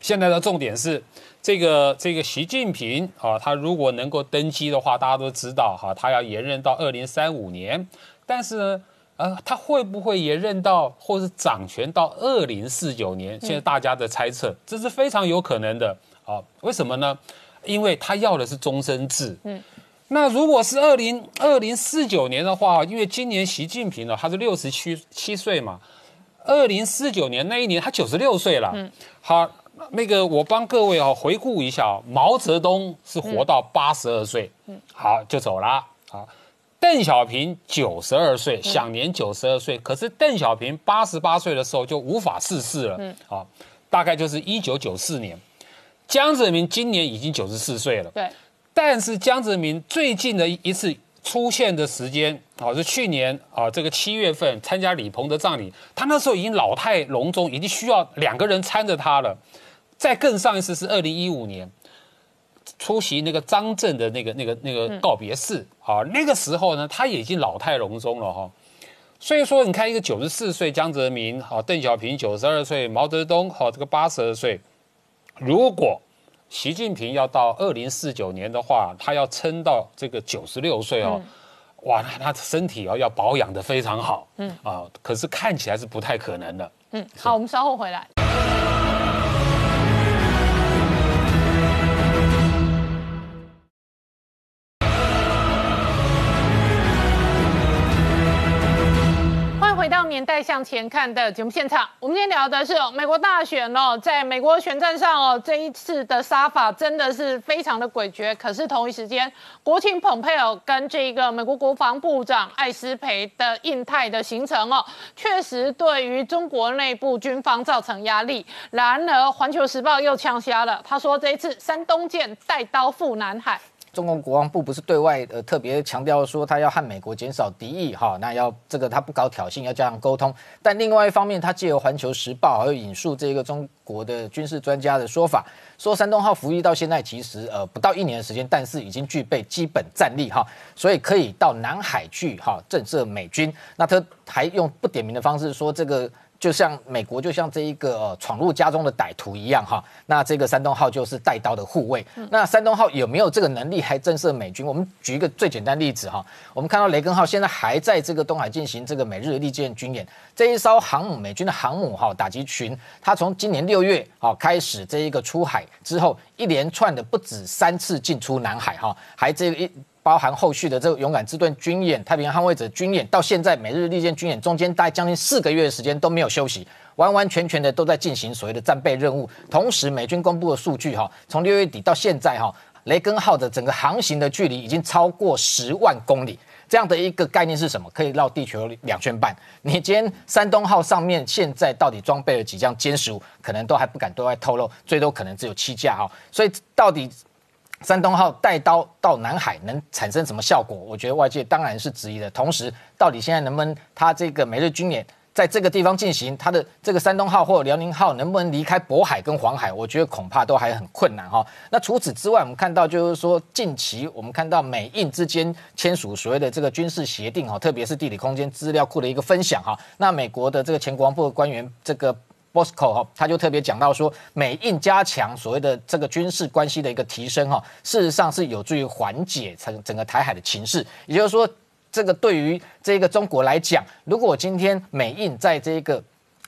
现在的重点是这个这个习近平啊，他如果能够登基的话，大家都知道哈，他要延任到二零三五年，但是呢。呃，他会不会也任到，或是掌权到二零四九年？现在大家的猜测，这是非常有可能的。啊，为什么呢？因为他要的是终身制。嗯，那如果是二零二零四九年的话，因为今年习近平呢，他是六十七七岁嘛，二零四九年那一年他九十六岁了。嗯，好，那个我帮各位啊回顾一下，毛泽东是活到八十二岁，嗯，好就走了。好。邓小平九十二岁，享年九十二岁。可是邓小平八十八岁的时候就无法逝世了。嗯，啊，大概就是一九九四年。江泽民今年已经九十四岁了。对。但是江泽民最近的一次出现的时间，啊，是去年啊，这个七月份参加李鹏的葬礼，他那时候已经老态龙钟，已经需要两个人搀着他了。再更上一次是二零一五年。出席那个张震的那个、那个、那个告别式，啊，那个时候呢，他也已经老态龙钟了哈。所以说，你看一个九十四岁江泽民，好，邓小平九十二岁，毛泽东，好，这个八十二岁。如果习近平要到二零四九年的话，他要撑到这个九十六岁哦，哇，那他身体哦要保养的非常好，嗯啊，可是看起来是不太可能的。嗯，好，我们稍后回来。回到年代向前看的节目现场，我们今天聊的是美国大选哦，在美国选战上哦，这一次的杀法真的是非常的诡谲。可是同一时间，国庆蓬佩尔跟这个美国国防部长艾斯培的印太的行程哦，确实对于中国内部军方造成压力。然而，环球时报又呛瞎了，他说这一次山东舰带刀赴南海。中共国防部不是对外呃特别强调说他要和美国减少敌意哈，那要这个他不搞挑衅，要加强沟通。但另外一方面，他借由《环球时报》还有引述这个中国的军事专家的说法，说山东号服役到现在其实呃不到一年的时间，但是已经具备基本战力哈，所以可以到南海去哈震慑美军。那他还用不点名的方式说这个。就像美国，就像这一个闯入家中的歹徒一样哈，那这个山东号就是带刀的护卫。那山东号有没有这个能力还震慑美军？我们举一个最简单例子哈，我们看到雷根号现在还在这个东海进行这个美日利剑军演，这一艘航母美军的航母哈打击群，它从今年六月啊开始这一个出海之后，一连串的不止三次进出南海哈，还这一。包含后续的这个勇敢之盾军演、太平洋捍卫者军演，到现在每日利剑军演中间大概将近四个月的时间都没有休息，完完全全的都在进行所谓的战备任务。同时，美军公布的数据哈，从六月底到现在哈，雷根号的整个航行的距离已经超过十万公里。这样的一个概念是什么？可以绕地球两圈半。你今天山东号上面现在到底装备了几架歼十五？可能都还不敢对外透露，最多可能只有七架哈。所以到底？山东号带刀到南海能产生什么效果？我觉得外界当然是质疑的。同时，到底现在能不能它这个美日军演在这个地方进行，它的这个山东号或辽宁号能不能离开渤海跟黄海？我觉得恐怕都还很困难哈。那除此之外，我们看到就是说，近期我们看到美印之间签署所谓的这个军事协定哈，特别是地理空间资料库的一个分享哈。那美国的这个前国防部的官员这个。Bosco 哈，他就特别讲到说，美印加强所谓的这个军事关系的一个提升哈，事实上是有助于缓解整整个台海的情势。也就是说，这个对于这个中国来讲，如果今天美印在这个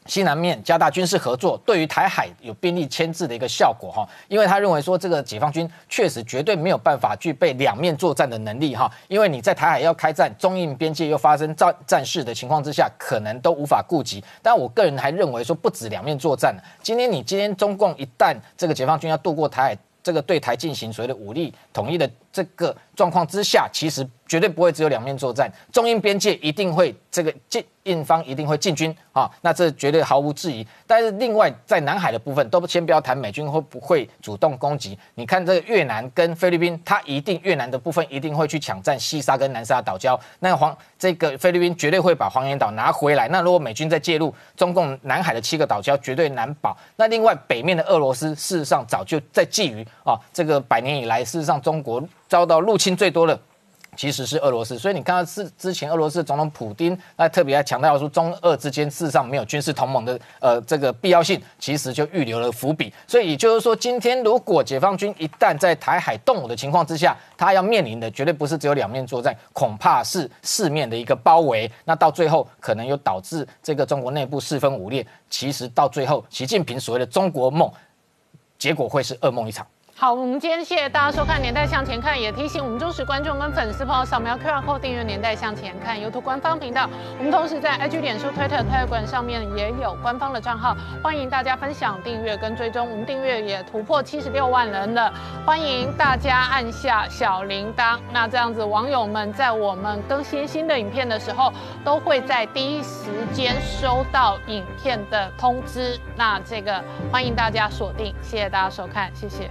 西南面加大军事合作，对于台海有兵力牵制的一个效果哈，因为他认为说这个解放军确实绝对没有办法具备两面作战的能力哈，因为你在台海要开战，中印边界又发生战战事的情况之下，可能都无法顾及。但我个人还认为说不止两面作战，今天你今天中共一旦这个解放军要渡过台海，这个对台进行所谓的武力统一的这个状况之下，其实绝对不会只有两面作战，中印边界一定会这个进。印方一定会进军啊，那这绝对毫无质疑。但是另外在南海的部分，都先不要谈美军会不会主动攻击。你看这个越南跟菲律宾，它一定越南的部分一定会去抢占西沙跟南沙岛礁。那黄这个菲律宾绝对会把黄岩岛拿回来。那如果美军再介入，中共南海的七个岛礁绝对难保。那另外北面的俄罗斯，事实上早就在觊觎啊，这个百年以来，事实上中国遭到入侵最多的。其实是俄罗斯。所以你看到之之前俄罗斯总统普京，那特别还强调说中俄之间事实上没有军事同盟的呃这个必要性，其实就预留了伏笔。所以也就是说，今天如果解放军一旦在台海动武的情况之下，他要面临的绝对不是只有两面作战，恐怕是四面的一个包围。那到最后可能又导致这个中国内部四分五裂。其实到最后，习近平所谓的中国梦，结果会是噩梦一场。好，我们今天谢谢大家收看《年代向前看》，也提醒我们忠实观众跟粉丝朋友扫描 QR Code 订阅《年代向前看》YouTube 官方频道。我们同时在 IG、脸书、Twitter、推特上面也有官方的账号，欢迎大家分享、订阅跟追踪。我们订阅也突破七十六万人了，欢迎大家按下小铃铛。那这样子，网友们在我们更新新的影片的时候，都会在第一时间收到影片的通知。那这个欢迎大家锁定，谢谢大家收看，谢谢。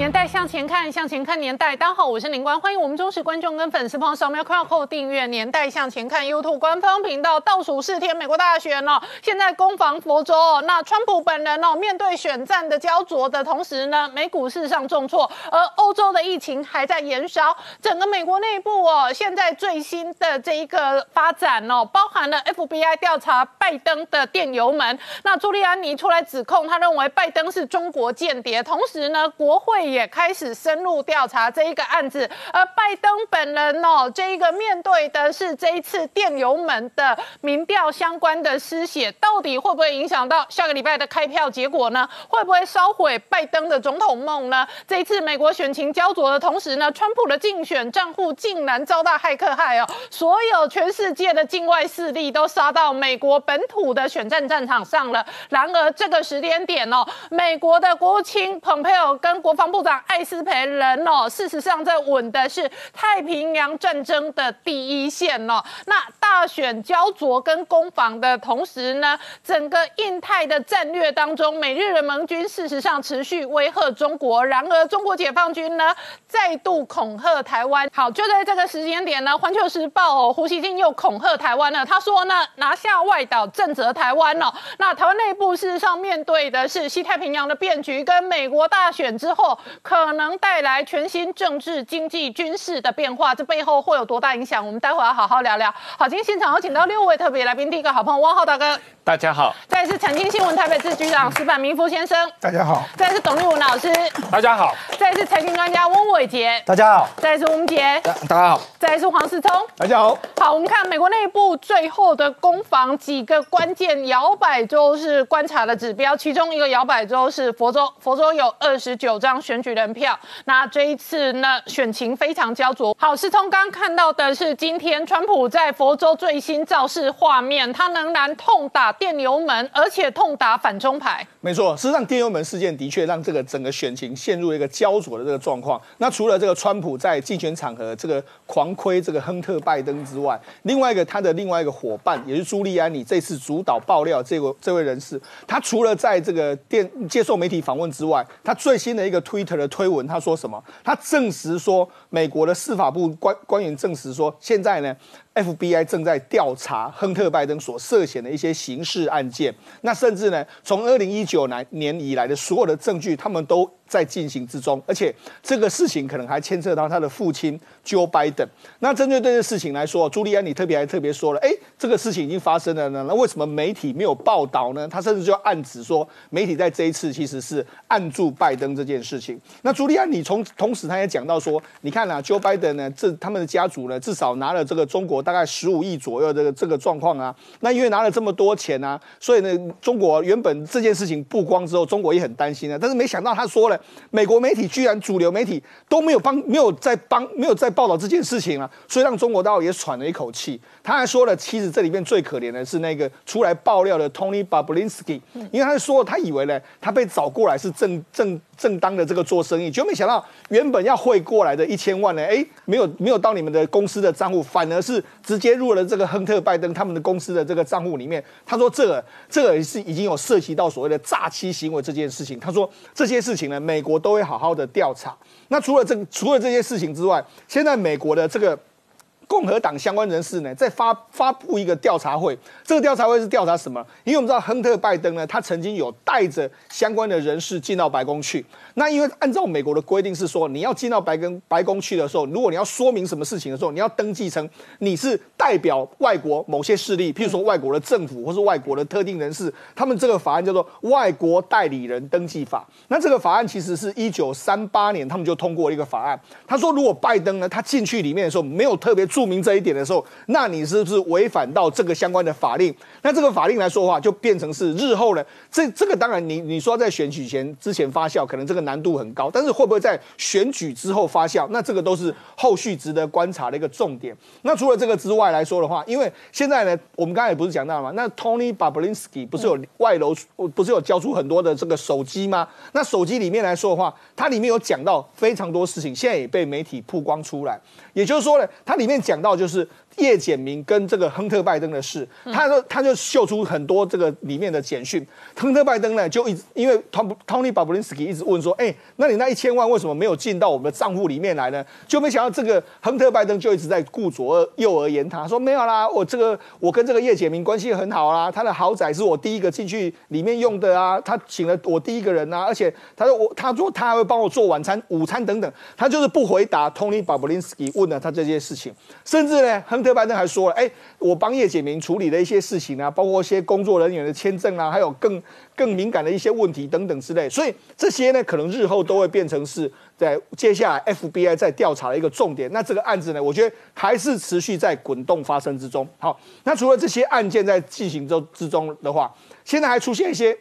年代向前看，向前看年代。大家好，我是林官，欢迎我们忠实观众跟粉丝朋友扫描 QR Code 订阅《年代向前看》YouTube 官方频道。倒数四天，美国大选哦，现在攻防佛州哦。那川普本人哦，面对选战的焦灼的同时呢，美股市上重挫，而欧洲的疫情还在延烧。整个美国内部哦，现在最新的这一个发展哦，包含了 FBI 调查拜登的电邮门。那朱利安尼出来指控，他认为拜登是中国间谍，同时呢，国会。也开始深入调查这一个案子，而拜登本人哦，这一个面对的是这一次电邮门的民调相关的失血，到底会不会影响到下个礼拜的开票结果呢？会不会烧毁拜登的总统梦呢？这一次美国选情焦灼的同时呢，川普的竞选账户竟然遭到骇客害哦，所有全世界的境外势力都杀到美国本土的选战战场上了。然而这个时间点哦，美国的国务卿蓬佩奥跟国防部。部长艾斯培人哦，事实上在稳的是太平洋战争的第一线哦。那大选焦灼跟攻防的同时呢，整个印太的战略当中，美日的盟军事实上持续威吓中国。然而，中国解放军呢再度恐吓台湾。好，就在这个时间点呢，《环球时报》哦，胡锡进又恐吓台湾了。他说呢，拿下外岛，震慑台湾哦。那台湾内部事实上面对的是西太平洋的变局，跟美国大选之后。可能带来全新政治、经济、军事的变化，这背后会有多大影响？我们待会要好好聊聊。好，今天现场有请到六位特别来宾，第一个好朋友汪浩大哥，大家好；再是财经新闻台北市局长石板明夫先生，大家好；再是董立文老师，大家好；再是财经专家翁伟杰，大家好；再是翁杰，大家好；再是黄世聪，大家好。好，我们看美国内部最后的攻防几个关键摇摆州是观察的指标，其中一个摇摆州是佛州，佛州有二十九张选举人票。那这一次呢，选情非常焦灼。好，世聪刚看到的是今天川普在佛州最新造势画面，他仍然痛打电油门，而且痛打反中牌。没错，事实上电油门事件的确让这个整个选情陷入一个焦灼的这个状况。那除了这个川普在竞选场合这个狂亏这个亨特拜登之外，另外一个他的另外一个伙伴也是朱利安尼这次主导爆料这位这位人士，他除了在这个电接受媒体访问之外，他最新的一个 Twitter 的推文，他说什么？他证实说，美国的司法部官官员证实说，现在呢，FBI 正在调查亨特拜登所涉嫌的一些刑事案件。那甚至呢，从二零一九年年以来的所有的证据，他们都。在进行之中，而且这个事情可能还牵涉到他的父亲 Joe Biden。那针对这件事情来说，朱利安你特别还特别说了，哎，这个事情已经发生了呢，那为什么媒体没有报道呢？他甚至就暗指说，媒体在这一次其实是按住拜登这件事情。那朱利安你从同时他也讲到说，你看啊，Joe Biden 呢，这他们的家族呢，至少拿了这个中国国大概十五亿左右的这个状况啊。那因为拿了这么多钱啊，所以呢，中国原本这件事情曝光之后，中国也很担心啊。但是没想到他说了，美国媒体居然主流媒体都没有帮，没有在帮，没有在报道这件事情了，所以让中国大陆也喘了一口气。他还说了，其实这里面最可怜的是那个出来爆料的 Tony Bablinsky，因为他说他以为呢，他被找过来是正正正当的这个做生意，就没想到原本要汇过来的一千万呢，哎，没有没有到你们的公司的账户，反而是直接入了这个亨特拜登他们的公司的这个账户里面。他说这个这个是已经有涉及到所谓的诈欺行为这件事情。他说这些事情呢，美国都会好好的调查。那除了这除了这些事情之外，现在美国的这个。共和党相关人士呢，在发发布一个调查会，这个调查会是调查什么？因为我们知道亨特拜登呢，他曾经有带着相关的人士进到白宫去。那因为按照美国的规定是说，你要进到白宫白宫去的时候，如果你要说明什么事情的时候，你要登记成你是代表外国某些势力，譬如说外国的政府或是外国的特定人士，他们这个法案叫做《外国代理人登记法》。那这个法案其实是一九三八年他们就通过了一个法案。他说，如果拜登呢，他进去里面的时候没有特别注注明这一点的时候，那你是不是违反到这个相关的法令？那这个法令来说的话，就变成是日后呢，这这个当然你你说在选举前之前发酵，可能这个。难度很高，但是会不会在选举之后发酵？那这个都是后续值得观察的一个重点。那除了这个之外来说的话，因为现在呢，我们刚才也不是讲到了吗？那 Tony Bablinski 不是有外楼，不是有交出很多的这个手机吗？那手机里面来说的话，它里面有讲到非常多事情，现在也被媒体曝光出来。也就是说呢，它里面讲到就是。叶简明跟这个亨特拜登的事，他说他就秀出很多这个里面的简讯。亨特拜登呢，就一直因为 Tony Tony Bablinsky 一直问说，哎，那你那一千万为什么没有进到我们的账户里面来呢？就没想到这个亨特拜登就一直在顾左右而言他，说没有啦，我这个我跟这个叶简明关系很好啦，他的豪宅是我第一个进去里面用的啊，他请了我第一个人啊，而且他说我他说他还会帮我做晚餐、午餐等等，他就是不回答 Tony Bablinsky 问了他这些事情，甚至呢，亨特。拜登还说了，哎，我帮叶简明处理的一些事情啊，包括一些工作人员的签证啊，还有更更敏感的一些问题等等之类，所以这些呢，可能日后都会变成是在接下来 FBI 在调查的一个重点。那这个案子呢，我觉得还是持续在滚动发生之中。好，那除了这些案件在进行中之中的话，现在还出现一些。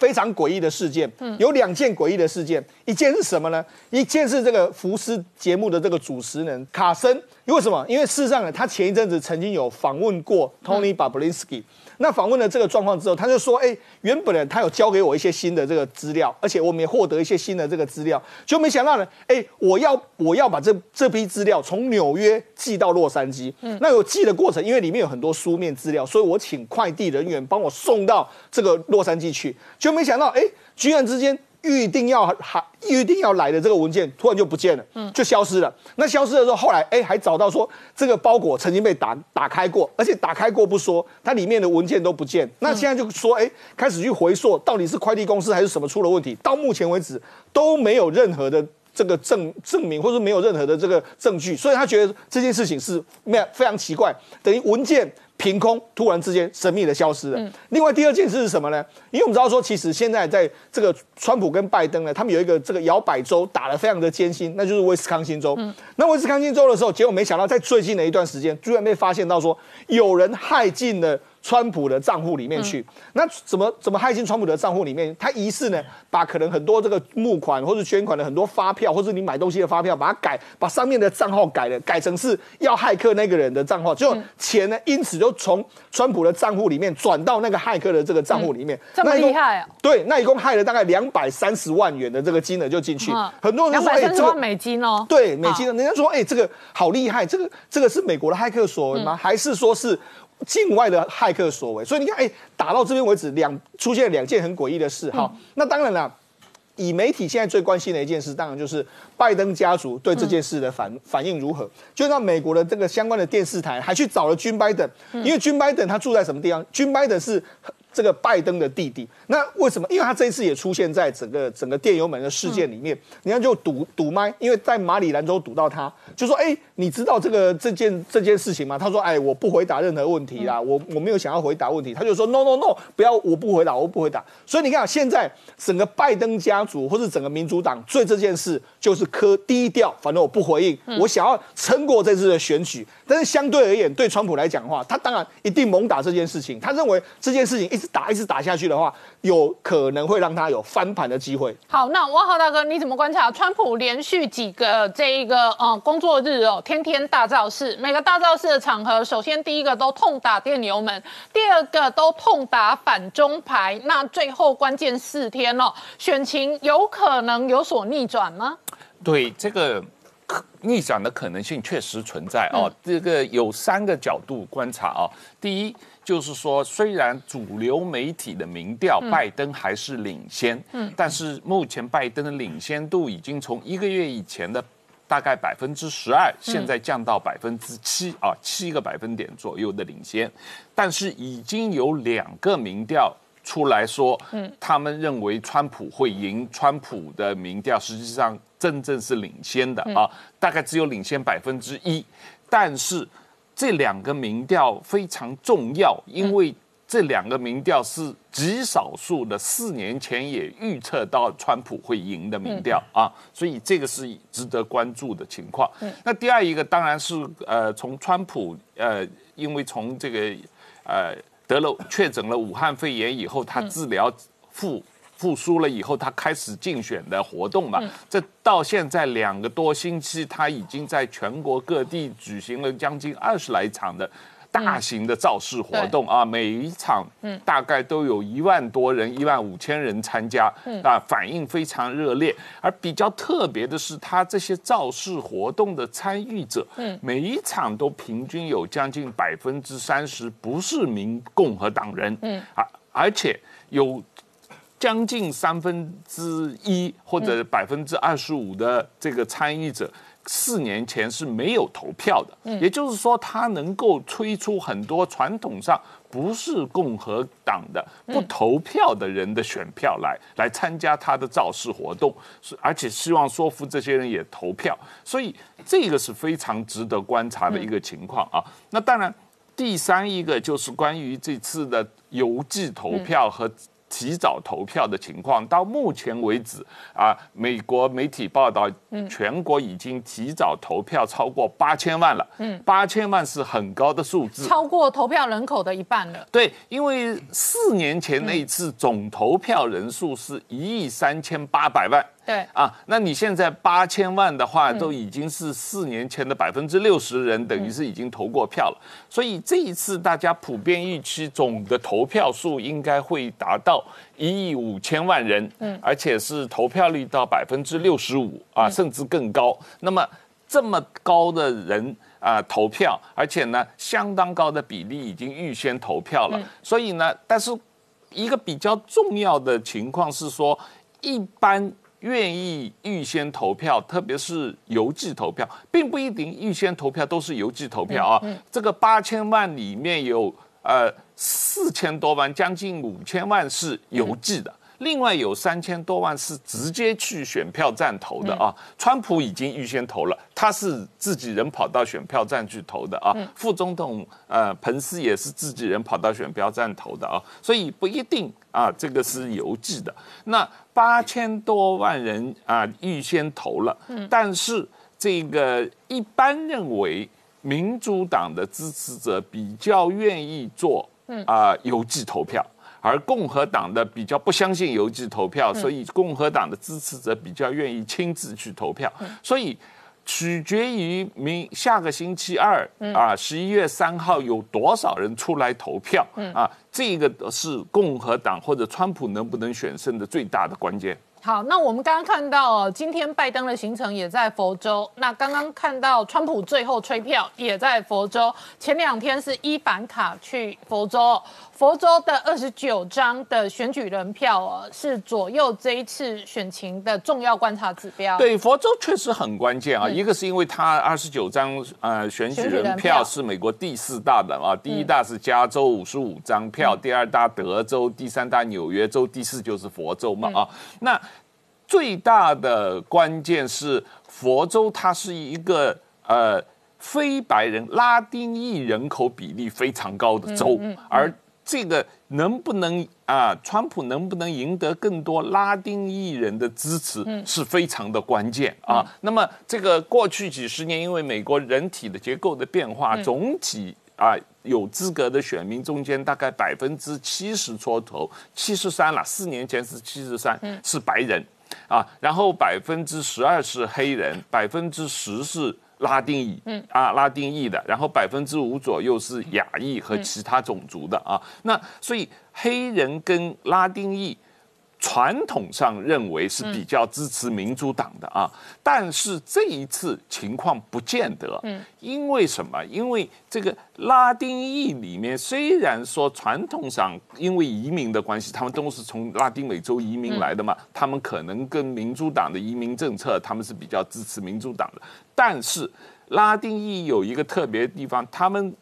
非常诡异的事件，有两件诡异的事件，一件是什么呢？一件是这个福斯节目的这个主持人卡森，因为什么？因为事实上呢，他前一阵子曾经有访问过 Tony Bablinsky。那访问了这个状况之后，他就说：“哎，原本呢，他有交给我一些新的这个资料，而且我们也获得一些新的这个资料，就没想到呢，哎，我要我要把这这批资料从纽约寄到洛杉矶。嗯，那有寄的过程，因为里面有很多书面资料，所以我请快递人员帮我送到这个洛杉矶去，就没想到，哎，居然之间。”预定要还预定要来的这个文件突然就不见了，嗯，就消失了。那消失的时候，后来哎还找到说这个包裹曾经被打打开过，而且打开过不说，它里面的文件都不见。那现在就说哎开始去回溯，到底是快递公司还是什么出了问题？到目前为止都没有任何的这个证证明，或者没有任何的这个证据，所以他觉得这件事情是没非常奇怪，等于文件。凭空突然之间神秘的消失了。另外第二件事是什么呢？因为我们知道说，其实现在在这个川普跟拜登呢，他们有一个这个摇摆州打得非常的艰辛，那就是威斯康星州。那威斯康星州的时候，结果没想到在最近的一段时间，居然被发现到说有人害进了。川普的账户里面去，那怎么怎么害进川普的账户里面？他疑似呢，把可能很多这个募款或者捐款的很多发票，或者你买东西的发票，把它改，把上面的账号改了，改成是要骇客那个人的账号，就钱呢，因此就从川普的账户里面转到那个骇客的这个账户里面。这么厉害啊！对，那一共害了大概两百三十万元的这个金额就进去，很多人说，哎，这个美金哦，对，美金，人家说，哎，这个好厉害，这个这个是美国的骇客所为吗？还是说是？境外的骇客所为，所以你看，哎，打到这边为止，两出现两件很诡异的事。好，那当然了，以媒体现在最关心的一件事，当然就是拜登家族对这件事的反反应如何。就让美国的这个相关的电视台还去找了军拜登，因为军拜登他住在什么地方？军拜登是。这个拜登的弟弟，那为什么？因为他这一次也出现在整个整个电油门的事件里面，你看就堵堵麦，因为在马里兰州堵到他，就说：“哎，你知道这个这件这件事情吗？”他说：“哎，我不回答任何问题啦，我我没有想要回答问题。”他就说：“No No No，不要，我不回答，我不回答。”所以你看，现在整个拜登家族或是整个民主党对这件事就是科低调，反正我不回应，我想要撑过这次的选举。但是相对而言，对川普来讲的话，他当然一定猛打这件事情。他认为这件事情一直打一直打下去的话，有可能会让他有翻盘的机会。好，那汪浩大哥，你怎么观察川普连续几个这一个呃工作日哦，天天大造势，每个大造势的场合，首先第一个都痛打电油门，第二个都痛打反中牌，那最后关键四天哦，选情有可能有所逆转吗？对这个可逆转的可能性确实存在哦。这个有三个角度观察哦。第一就是说，虽然主流媒体的民调拜登还是领先，嗯，但是目前拜登的领先度已经从一个月以前的大概百分之十二，现在降到百分之七啊，七个百分点左右的领先。但是已经有两个民调。出来说，嗯，他们认为川普会赢，川普的民调实际上真正是领先的啊，大概只有领先百分之一，但是这两个民调非常重要，因为这两个民调是极少数的四年前也预测到川普会赢的民调啊，所以这个是值得关注的情况。那第二一个当然是呃，从川普呃，因为从这个呃。得了确诊了武汉肺炎以后，他治疗复复苏了以后，他开始竞选的活动嘛。这到现在两个多星期，他已经在全国各地举行了将近二十来场的。大型的造势活动啊，每一场大概都有一万多人、一万五千人参加，啊，反应非常热烈。而比较特别的是，他这些造势活动的参与者，每一场都平均有将近百分之三十不是民共和党人，啊，而且有将近三分之一或者百分之二十五的这个参与者。四年前是没有投票的，也就是说，他能够推出很多传统上不是共和党的不投票的人的选票来来参加他的造势活动，是而且希望说服这些人也投票，所以这个是非常值得观察的一个情况啊。那当然，第三一个就是关于这次的邮寄投票和。提早投票的情况，到目前为止啊，美国媒体报道，全国已经提早投票超过八千万了。嗯，八千万是很高的数字，超过投票人口的一半了。对，因为四年前那一次总投票人数是一亿三千八百万。对啊，那你现在八千万的话，都已经是四年前的百分之六十人，等于是已经投过票了。所以这一次大家普遍预期总的投票数应该会达到一亿五千万人，嗯，而且是投票率到百分之六十五啊，甚至更高。那么这么高的人啊投票，而且呢相当高的比例已经预先投票了。所以呢，但是一个比较重要的情况是说，一般。愿意预先投票，特别是邮寄投票，并不一定预先投票都是邮寄投票啊。这个八千万里面有呃四千多万，将近五千万是邮寄的。另外有三千多万是直接去选票站投的啊，川普已经预先投了，他是自己人跑到选票站去投的啊，副总统呃彭斯也是自己人跑到选票站投的啊，所以不一定啊，这个是邮寄的。那八千多万人啊预先投了，但是这个一般认为民主党的支持者比较愿意做啊邮寄投票。而共和党的比较不相信邮寄投票，所以共和党的支持者比较愿意亲自去投票。所以取决于明下个星期二啊，十一月三号有多少人出来投票啊，这个是共和党或者川普能不能选胜的最大的关键。好，那我们刚刚看到，今天拜登的行程也在佛州。那刚刚看到川普最后吹票也在佛州。前两天是伊凡卡去佛州，佛州的二十九张的选举人票哦，是左右这一次选情的重要观察指标。对，佛州确实很关键啊。一个是因为它二十九张呃选举人票是美国第四大的啊，第一大是加州五十五张票，第二大德州，第三大纽约州，第四就是佛州嘛啊。那最大的关键是佛州，它是一个呃非白人拉丁裔人口比例非常高的州，而这个能不能啊，川普能不能赢得更多拉丁裔人的支持，是非常的关键啊。那么这个过去几十年，因为美国人体的结构的变化，总体啊有资格的选民中间大概百分之七十出头，七十三了，四年前是七十三，是白人。啊，然后百分之十二是黑人，百分之十是拉丁裔，嗯啊，拉丁裔的，然后百分之五左右是亚裔和其他种族的啊。那所以黑人跟拉丁裔。传统上认为是比较支持民主党的啊，但是这一次情况不见得。嗯，因为什么？因为这个拉丁裔里面，虽然说传统上因为移民的关系，他们都是从拉丁美洲移民来的嘛，他们可能跟民主党的移民政策，他们是比较支持民主党的。但是拉丁裔有一个特别的地方，他们。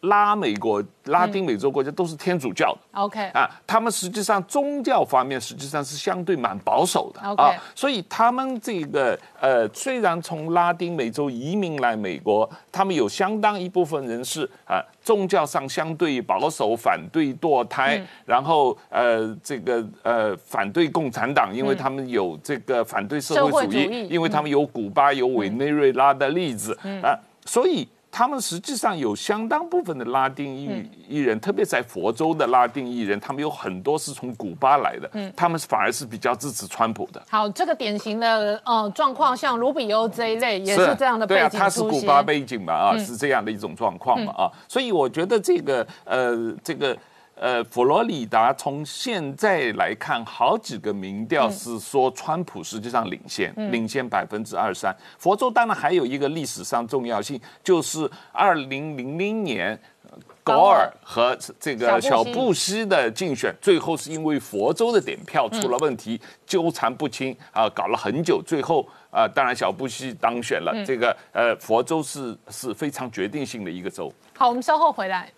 拉美国、拉丁美洲国家都是天主教的，OK。啊，他们实际上宗教方面实际上是相对蛮保守的，OK，所以他们这个呃，虽然从拉丁美洲移民来美国，他们有相当一部分人是啊，宗教上相对保守，反对堕胎，然后呃，这个呃，反对共产党，因为他们有这个反对社会主义，因为他们有古巴有委内瑞拉的例子啊，所以。他们实际上有相当部分的拉丁裔艺人，特别在佛州的拉丁艺人，他们有很多是从古巴来的，他们反而是比较支持川普的。好，这个典型的呃状况，像卢比欧这一类也是这样的背景对啊，他是古巴背景嘛，啊，是这样的一种状况嘛，啊，所以我觉得这个呃这个。呃，佛罗里达从现在来看，好几个民调是说川普实际上领先，领先百分之二三。佛州当然还有一个历史上重要性，就是二零零零年高尔和这个小布希的竞选，最后是因为佛州的点票出了问题，纠缠不清啊，搞了很久，最后啊，当然小布希当选了。这个呃，佛州是是非常决定性的一个州。好，我们稍后回来。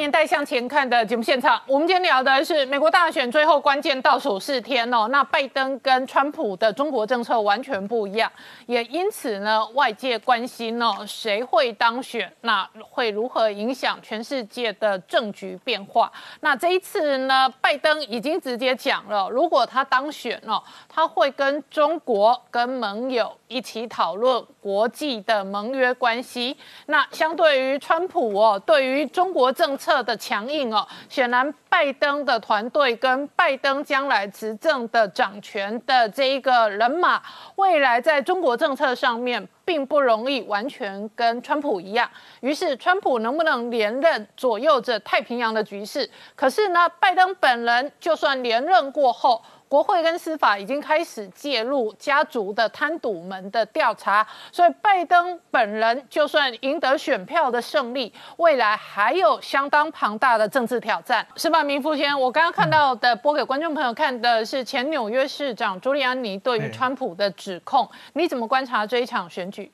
年代向前看的节目现场，我们今天聊的是美国大选最后关键倒数四天哦。那拜登跟川普的中国政策完全不一样，也因此呢，外界关心呢，谁会当选？那会如何影响全世界的政局变化？那这一次呢，拜登已经直接讲了，如果他当选了，他会跟中国、跟盟友一起讨论国际的盟约关系。那相对于川普哦，对于中国政策。的强硬哦，显然拜登的团队跟拜登将来执政的掌权的这一个人马，未来在中国政策上面并不容易完全跟川普一样。于是，川普能不能连任，左右着太平洋的局势。可是呢，拜登本人就算连任过后。国会跟司法已经开始介入家族的贪赌门的调查，所以拜登本人就算赢得选票的胜利，未来还有相当庞大的政治挑战，是吧？明富先，我刚刚看到的播给观众朋友看的是前纽约市长朱利安尼对于川普的指控，你怎么观察这一场选举？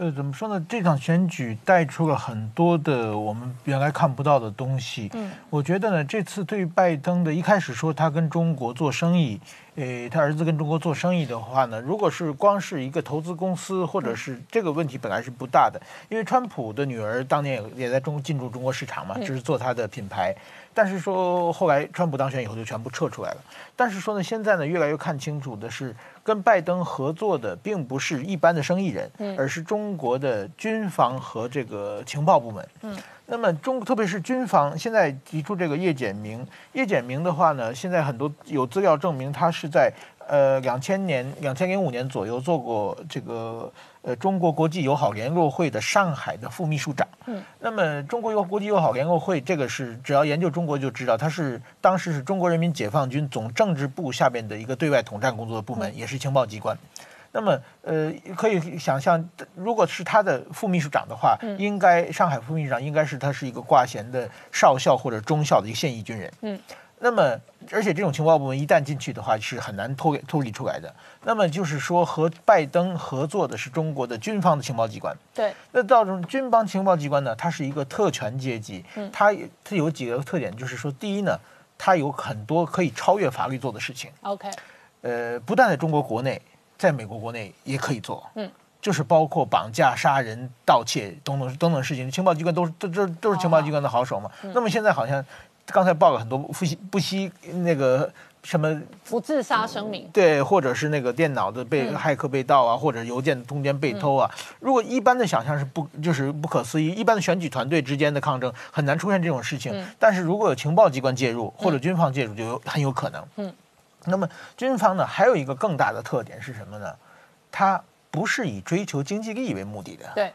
呃，怎么说呢？这场选举带出了很多的我们原来看不到的东西。嗯，我觉得呢，这次对于拜登的一开始说他跟中国做生意。诶，他儿子跟中国做生意的话呢，如果是光是一个投资公司，或者是这个问题本来是不大的，因为川普的女儿当年也也在中进驻中国市场嘛，就是做他的品牌。但是说后来川普当选以后就全部撤出来了。但是说呢，现在呢越来越看清楚的是，跟拜登合作的并不是一般的生意人，而是中国的军方和这个情报部门。嗯。那么中，特别是军方现在提出这个叶简明，叶简明的话呢，现在很多有资料证明他是在呃两千年、两千零五年左右做过这个呃中国国际友好联络会的上海的副秘书长。嗯，那么中国友国际友好联络会这个是只要研究中国就知道，他是当时是中国人民解放军总政治部下边的一个对外统战工作的部门，也是情报机关。那么，呃，可以想象，如果是他的副秘书长的话，应该上海副秘书长应该是他是一个挂衔的少校或者中校的一个现役军人。嗯，那么，而且这种情报部门一旦进去的话，是很难脱脱离出来的。那么就是说，和拜登合作的是中国的军方的情报机关。对，那到这种军方情报机关呢，它是一个特权阶级。嗯，它它有几个特点，就是说，第一呢。它有很多可以超越法律做的事情。OK，呃，不但在中国国内，在美国国内也可以做。嗯，就是包括绑架、杀人、盗窃等等等等事情，情报机关都是都都都是情报机关的好手嘛。那么现在好像刚才报了很多不惜不惜那个什么不自杀声明。对，或者是那个电脑的被骇客被盗啊，或者邮件中间被偷啊。如果一般的想象是不就是不可思议，一般的选举团队之间的抗争很难出现这种事情。但是如果有情报机关介入或者军方介入，就有很有可能。嗯，那么军方呢，还有一个更大的特点是什么呢？它不是以追求经济利益为目的的。对，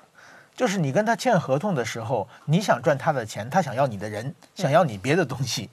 就是你跟他签合同的时候，你想赚他的钱，他想要你的人，想要你别的东西。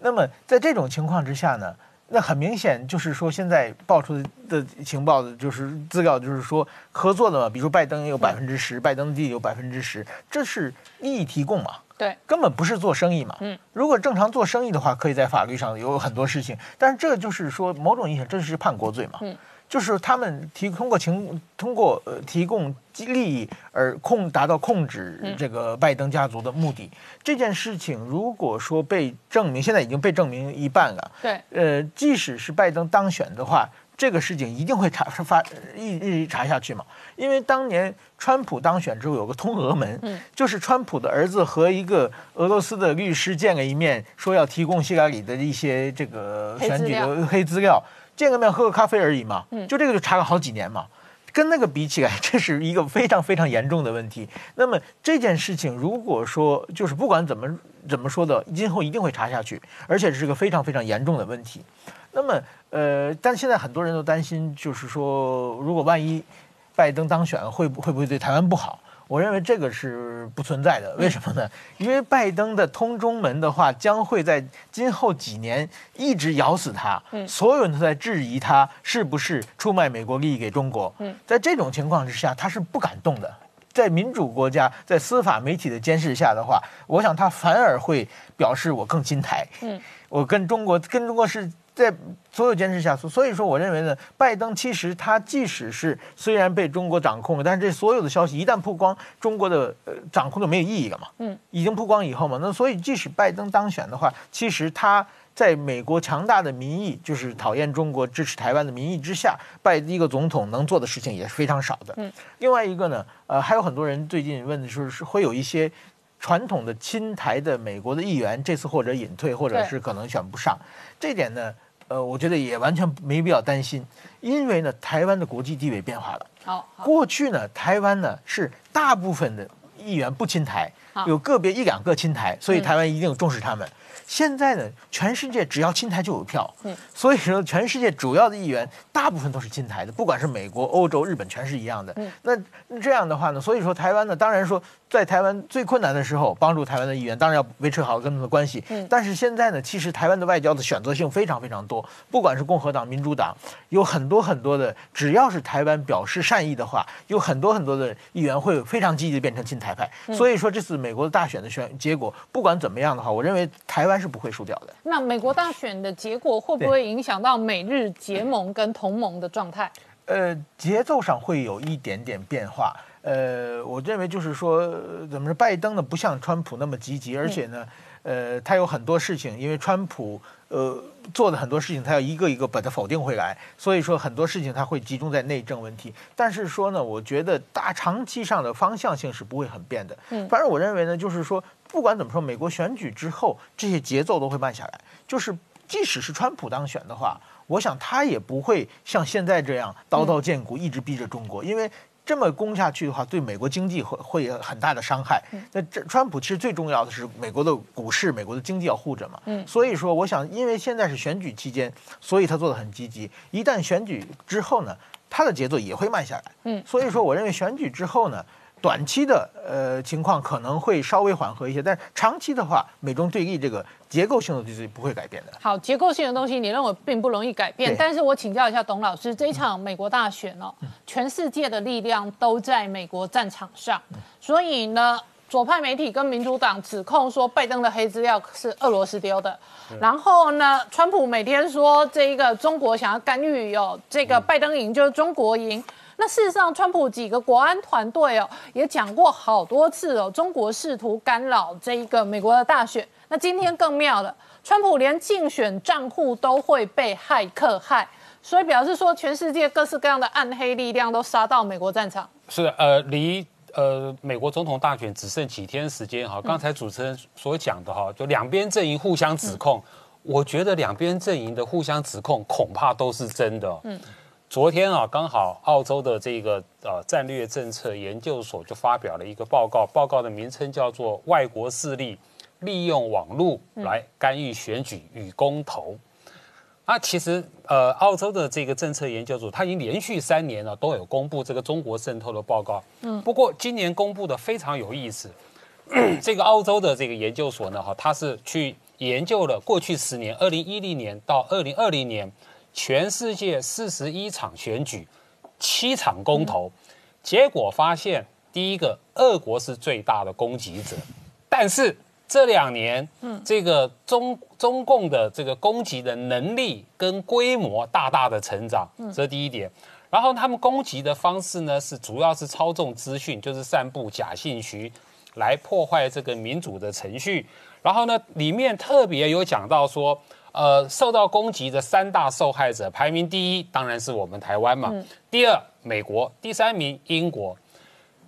那么在这种情况之下呢，那很明显就是说，现在爆出的情报的就是资料，就是说合作的嘛，比如拜登有百分之十，拜登弟有百分之十，这是利益提供嘛。对，根本不是做生意嘛。嗯，如果正常做生意的话，可以在法律上有很多事情，但是这就是说某种意义上这是叛国罪嘛。嗯，就是他们提通过情通过呃提供利益而控达到控制这个拜登家族的目的。这件事情如果说被证明，现在已经被证明一半了。对，呃，即使是拜登当选的话，这个事情一定会查发一一直查下去嘛。因为当年川普当选之后有个通俄门，嗯就是川普的儿子和一个俄罗斯的律师见了一面，说要提供希拉里的一些这个选举的黑资料，见个面喝个咖啡而已嘛，嗯就这个就查了好几年嘛。跟那个比起来，这是一个非常非常严重的问题。那么这件事情，如果说就是不管怎么怎么说的，今后一定会查下去，而且是个非常非常严重的问题。那么，呃，但现在很多人都担心，就是说，如果万一拜登当选，会不会不会对台湾不好？我认为这个是不存在的。为什么呢？因为拜登的通中门的话，将会在今后几年一直咬死他。所有人都在质疑他是不是出卖美国利益给中国。在这种情况之下，他是不敢动的。在民主国家，在司法媒体的监视下的话，我想他反而会表示我更亲台。嗯，我跟中国跟中国是在所有监视下，所以说我认为呢，拜登其实他即使是虽然被中国掌控了，但是这所有的消息一旦曝光，中国的呃掌控就没有意义了嘛。嗯，已经曝光以后嘛，那所以即使拜登当选的话，其实他。在美国强大的民意，就是讨厌中国、支持台湾的民意之下，拜一个总统能做的事情也是非常少的。嗯，另外一个呢，呃，还有很多人最近问的是，是会有一些传统的亲台的美国的议员，这次或者隐退，或者是可能选不上。这点呢，呃，我觉得也完全没必要担心，因为呢，台湾的国际地位变化了。好，好，过去呢，台湾呢是大部分的议员不亲台，有个别一两个亲台，所以台湾一定重视他们。现在呢，全世界只要亲台就有票，嗯所以说全世界主要的议员大部分都是亲台的，不管是美国、欧洲、日本，全是一样的。嗯那这样的话呢，所以说台湾呢，当然说在台湾最困难的时候，帮助台湾的议员，当然要维持好跟他们的关系。嗯但是现在呢，其实台湾的外交的选择性非常非常多，不管是共和党、民主党，有很多很多的，只要是台湾表示善意的话，有很多很多的议员会非常积极的变成亲台派。嗯所以说这次美国的大选的选结果，不管怎么样的话，我认为台湾是不会输掉的。那美国大选的结果会不会影响到美日结盟跟同盟的状态？呃，节奏上会有一点点变化。呃，我认为就是说，呃怎么说，拜登呢不像川普那么积极，而且呢，呃，他有很多事情，因为川普呃做的很多事情，他要一个一个把它否定回来，所以说很多事情他会集中在内政问题。但是说呢，我觉得大长期上的方向性是不会很变的。嗯反正我认为呢，就是说，不管怎么说，美国选举之后这些节奏都会慢下来，就是即使是川普当选的话。我想他也不会像现在这样刀刀见骨，一直逼着中国，因为这么攻下去的话，对美国经济会会有很大的伤害。那这川普其实最重要的是美国的股市、美国的经济要护着嘛。嗯所以说，我想，因为现在是选举期间，所以他做的很积极。一旦选举之后呢，他的节奏也会慢下来。嗯所以说，我认为选举之后呢。短期的呃情况可能会稍微缓和一些，但是长期的话，美中对立这个结构性的东西不会改变的。好，结构性的东西你认为并不容易改变，但是我请教一下董老师，这一场美国大选哦，全世界的力量都在美国战场上，所以呢，左派媒体跟民主党指控说拜登的黑资料是俄罗斯丢的，然后呢，川普每天说这一个中国想要干预哦，这个拜登赢就是中国赢。那事实上，川普几个国安团队哦也讲过好多次哦，中国试图干扰这一个美国的大选。那今天更妙了，川普连竞选账户都会被骇客害，所以表示说全世界各式各样的暗黑力量都杀到美国战场。是的，呃，离呃美国总统大选只剩几天时间哈。刚才主持人所讲的哈，就两边阵营互相指控，我觉得两边阵营的互相指控恐怕都是真的。嗯，昨天啊，刚好澳洲的这个呃战略政策研究所就发表了一个报告，报告的名称叫做《外国势力利用网络来干预选举与公投》。那其实，呃，澳洲的这个政策研究组，它已经连续三年了都有公布这个中国渗透的报告。嗯，不过今年公布的非常有意思，这个澳洲的这个研究所呢，哈，它是去研究了过去十年，二零一零年到二零二零年，全世界四十一场选举，七场公投，结果发现，第一个，俄国是最大的攻击者，但是。这两年，嗯，这个中中共的这个攻击的能力跟规模大大的成长，这是第一点。然后他们攻击的方式呢，是主要是操纵资讯，就是散布假信息，来破坏这个民主的程序。然后呢，里面特别有讲到说，呃，受到攻击的三大受害者，排名第一当然是我们台湾嘛，第二美国，第三名英国。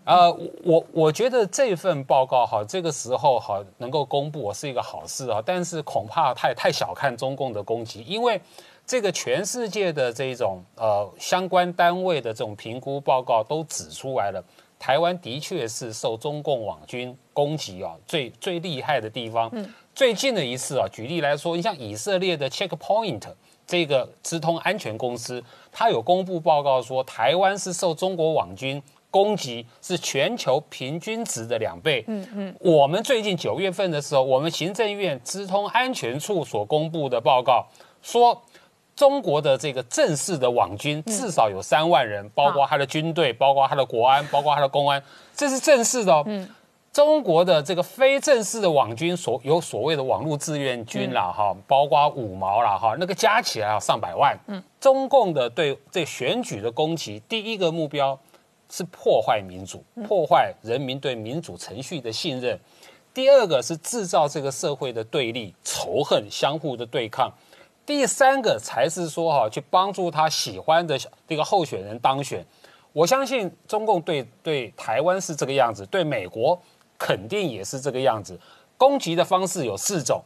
呃，我我觉得这份报告哈，这个时候哈能够公布是一个好事啊，但是恐怕太太小看中共的攻击，因为这个全世界的这种呃相关单位的这种评估报告都指出来了，台湾的确是受中共网军攻击啊最最厉害的地方。嗯，最近的一次啊，举例来说，你像以色列的 Checkpoint 这个资通安全公司，它有公布报告说，台湾是受中国网军。攻击是全球平均值的两倍。嗯嗯，我们最近九月份的时候，我们行政院资通安全处所公布的报告说，中国的这个正式的网军至少有三万人，包括他的军队，包括他的国安，包括他的公安，这是正式的哦。嗯，中国的这个非正式的网军所有所谓的网络志愿军啦，哈，包括五毛啦，哈，那个加起来要上百万。嗯，中共的对这选举的攻击，第一个目标。是破坏民主，破坏人民对民主程序的信任。第二个是制造这个社会的对立、仇恨、相互的对抗。第三个才是说哈，去帮助他喜欢的这个候选人当选。我相信中共对对台湾是这个样子，对美国肯定也是这个样子。攻击的方式有四种，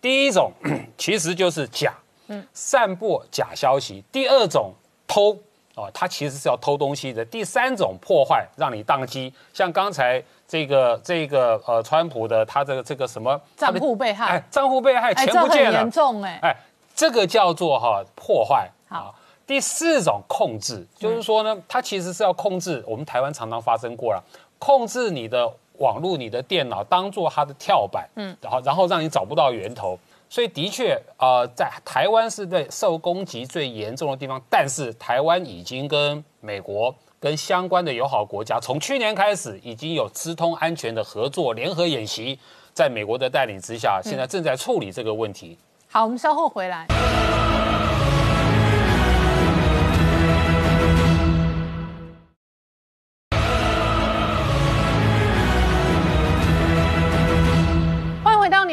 第一种 其实就是假，嗯，散播假消息。第二种偷。哦，他其实是要偷东西的。第三种破坏让你宕机，像刚才这个这个呃，川普的他这个这个什么账户被害，哎，账户被害，钱不见了，严重哎，哎，这个叫做哈破坏。好，第四种控制，就是说呢，它其实是要控制。我们台湾常常发生过了，控制你的网络、你的电脑，当做它的跳板，嗯，然后然后让你找不到源头。所以的确，呃，在台湾是对受攻击最严重的地方，但是台湾已经跟美国跟相关的友好国家，从去年开始已经有资通安全的合作联合演习，在美国的带领之下，现在正在处理这个问题。好，我们稍后回来。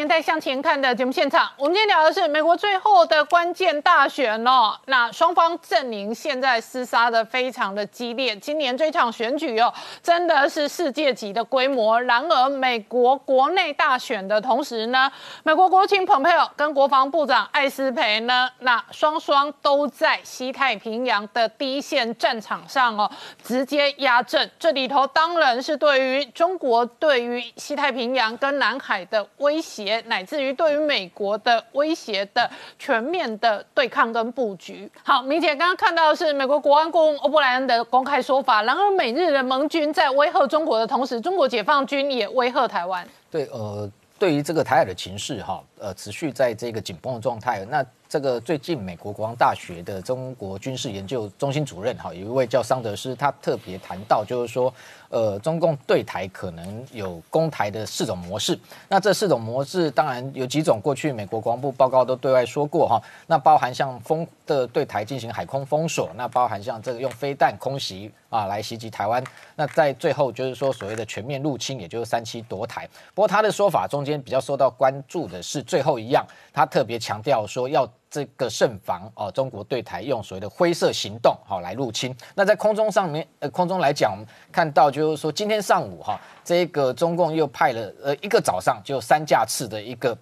在向前看的节目现场，我们今天聊的是美国最后的关键大选哦。那双方阵营现在厮杀的非常的激烈，今年这场选举哦，真的是世界级的规模。然而，美国国内大选的同时呢，美国国务卿蓬佩奥跟国防部长艾斯培呢，那双双都在西太平洋的第一线战场上哦，直接压阵。这里头当然是对于中国对于西太平洋跟南海的威胁。乃至于对于美国的威胁的全面的对抗跟布局。好，明姐刚刚看到的是美国国安顾问欧布莱恩的公开说法。然而，美日的盟军在威吓中国的同时，中国解放军也威吓台湾。对，呃，对于这个台海的情势哈，呃持续在这个紧绷的状态。那这个最近美国国防大学的中国军事研究中心主任哈，有一位叫桑德斯，他特别谈到，就是说，呃，中共对台可能有攻台的四种模式。那这四种模式当然有几种，过去美国国防部报告都对外说过哈。那包含像封的对台进行海空封锁，那包含像这个用飞弹空袭啊来袭击台湾。那在最后就是说所谓的全面入侵，也就是三七夺台。不过他的说法中间比较受到关注的是最后一样，他特别强调说要。这个慎防哦，中国对台用所谓的灰色行动好来入侵。那在空中上面，呃，空中来讲，看到就是说，今天上午哈，这个中共又派了呃一个早上就三架次的一个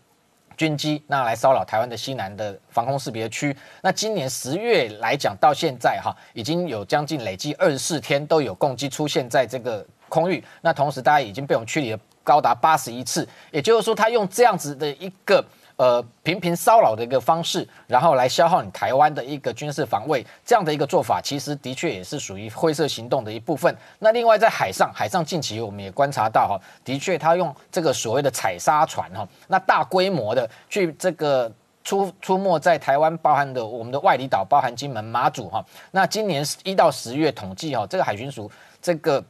军机，那来骚扰台湾的西南的防空识别区。那今年十月来讲到现在哈，已经有将近累计二十四天都有攻击出现在这个空域。那同时，大家已经被我们驱离了高达八十一次，也就是说，他用这样子的一个。呃，频频骚扰的一个方式，然后来消耗你台湾的一个军事防卫，这样的一个做法，其实的确也是属于灰色行动的一部分。那另外在海上，海上近期我们也观察到哈，的确他用这个所谓的采砂船哈，那大规模的去这个出出没在台湾，包含的我们的外离岛，包含金门、马祖哈。那今年一到十月统计哈，这个海巡署这个。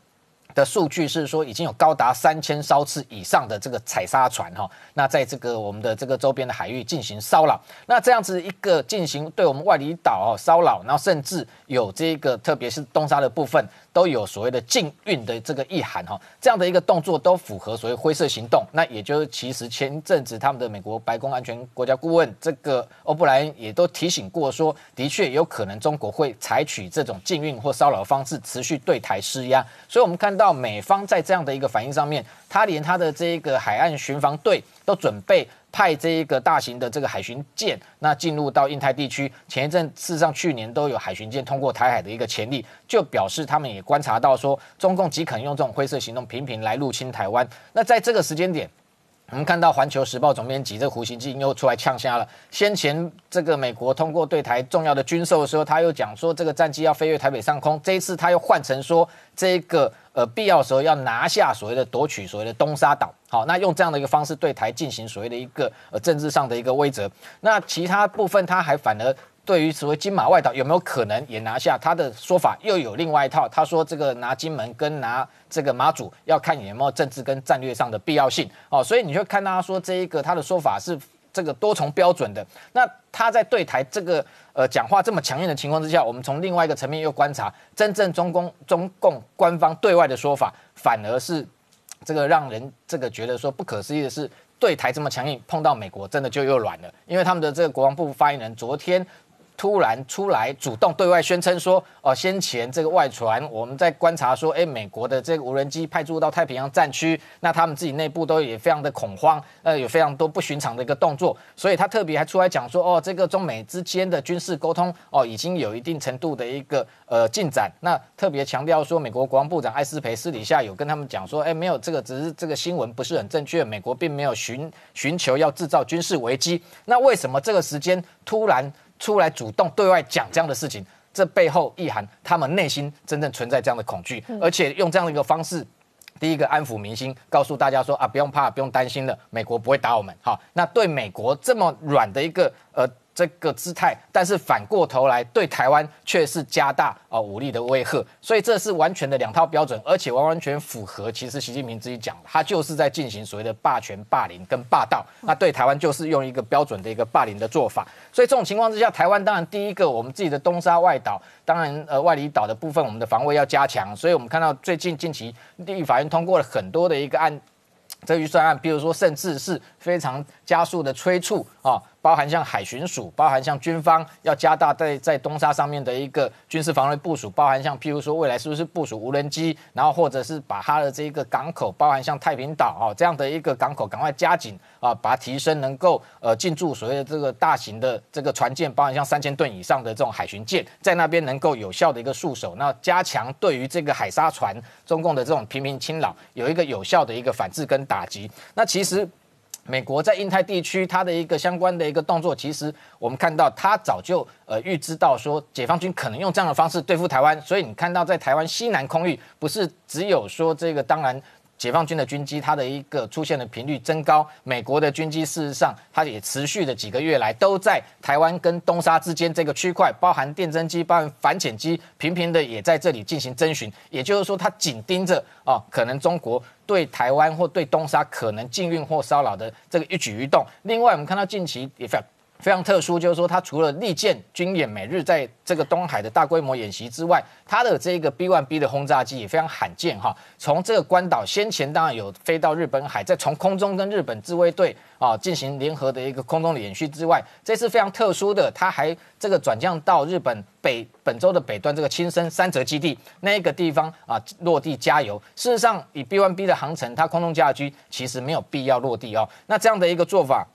的数据是说，已经有高达三千艘次以上的这个采砂船哈，那在这个我们的这个周边的海域进行骚扰，那这样子一个进行对我们外离岛哦骚扰，然后甚至有这个特别是东沙的部分。都有所谓的禁运的这个意涵哈，这样的一个动作都符合所谓灰色行动。那也就是其实前阵子他们的美国白宫安全国家顾问这个欧布莱恩也都提醒过说，的确有可能中国会采取这种禁运或骚扰方式持续对台施压。所以我们看到美方在这样的一个反应上面，他连他的这个海岸巡防队都准备。派这一个大型的这个海巡舰，那进入到印太地区。前一阵事实上去年都有海巡舰通过台海的一个潜力，就表示他们也观察到说，中共极可能用这种灰色行动频频来入侵台湾。那在这个时间点。我们看到《环球时报》总编辑这胡锡进又出来呛瞎了。先前这个美国通过对台重要的军售的时候，他又讲说这个战机要飞越台北上空。这一次他又换成说这个呃必要时候要拿下所谓的夺取所谓的东沙岛。好，那用这样的一个方式对台进行所谓的一个呃政治上的一个威慑。那其他部分他还反而。对于所谓金马外岛有没有可能也拿下？他的说法又有另外一套。他说这个拿金门跟拿这个马祖要看有没有政治跟战略上的必要性哦。所以你就看到他说这一个他的说法是这个多重标准的。那他在对台这个呃讲话这么强硬的情况之下，我们从另外一个层面又观察，真正中共中共官方对外的说法，反而是这个让人这个觉得说不可思议的是，对台这么强硬，碰到美国真的就又软了，因为他们的这个国防部发言人昨天。突然出来主动对外宣称说，哦，先前这个外传，我们在观察说，哎，美国的这个无人机派驻到太平洋战区，那他们自己内部都也非常的恐慌，呃，有非常多不寻常的一个动作，所以他特别还出来讲说，哦，这个中美之间的军事沟通，哦，已经有一定程度的一个呃进展。那特别强调说，美国国防部长艾斯培私底下有跟他们讲说，哎，没有这个，只是这个新闻不是很正确，美国并没有寻寻求要制造军事危机。那为什么这个时间突然？出来主动对外讲这样的事情，这背后意涵，他们内心真正存在这样的恐惧，而且用这样的一个方式，第一个安抚民心，告诉大家说啊，不用怕，不用担心了，美国不会打我们。好，那对美国这么软的一个呃。这个姿态，但是反过头来对台湾却是加大啊武力的威吓，所以这是完全的两套标准，而且完完全符合。其实习近平自己讲，他就是在进行所谓的霸权、霸凌跟霸道。那对台湾就是用一个标准的一个霸凌的做法。所以这种情况之下，台湾当然第一个，我们自己的东沙外岛，当然呃外离岛的部分，我们的防卫要加强。所以我们看到最近近期立法院通过了很多的一个案，这预算案，比如说甚至是非常加速的催促啊。包含像海巡署，包含像军方要加大在在东沙上面的一个军事防卫部署，包含像譬如说未来是不是部署无人机，然后或者是把它的这一个港口，包含像太平岛啊这样的一个港口赶快加紧啊，把它提升，能够呃进驻所谓的这个大型的这个船舰，包含像三千吨以上的这种海巡舰，在那边能够有效的一个束守，那加强对于这个海沙船中共的这种频频侵扰，有一个有效的一个反制跟打击。那其实。美国在印太地区，它的一个相关的一个动作，其实我们看到，它早就呃预知到说，解放军可能用这样的方式对付台湾，所以你看到在台湾西南空域，不是只有说这个，当然解放军的军机它的一个出现的频率增高，美国的军机事实上它也持续的几个月来都在台湾跟东沙之间这个区块，包含电侦机、包含反潜机，频频的也在这里进行侦巡。也就是说，它紧盯着哦，可能中国对台湾或对东沙可能禁运或骚扰的这个一举一动。另外，我们看到近期也非常。特殊，就是说，它除了利剑军演每日在这个东海的大规模演习之外，它的这个 B1B 的轰炸机也非常罕见哈。从这个关岛先前当然有飞到日本海，再从空中跟日本自卫队啊进行联合的一个空中演习之外，这次非常特殊的，它还这个转降到日本北本州的北端这个青森三泽基地那个地方啊落地加油。事实上，以 B1B 的航程，它空中加油其实没有必要落地哦。那这样的一个做法。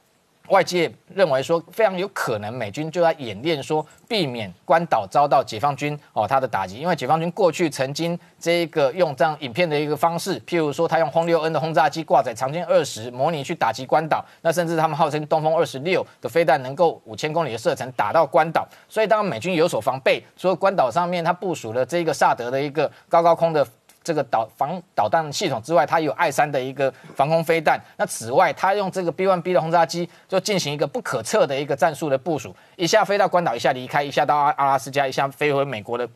外界认为说，非常有可能美军就在演练说，避免关岛遭到解放军哦他的打击，因为解放军过去曾经这个用这样影片的一个方式，譬如说他用轰六 N 的轰炸机挂载长歼二十模拟去打击关岛，那甚至他们号称东风二十六的飞弹能够五千公里的射程打到关岛，所以当美军有所防备，除了关岛上面他部署了这个萨德的一个高高空的。这个导防导弹系统之外，它有爱三的一个防空飞弹。那此外，它用这个 B1B 的轰炸机，就进行一个不可测的一个战术的部署，一下飞到关岛，一下离开，一下到阿阿拉斯加，一下飞回美国的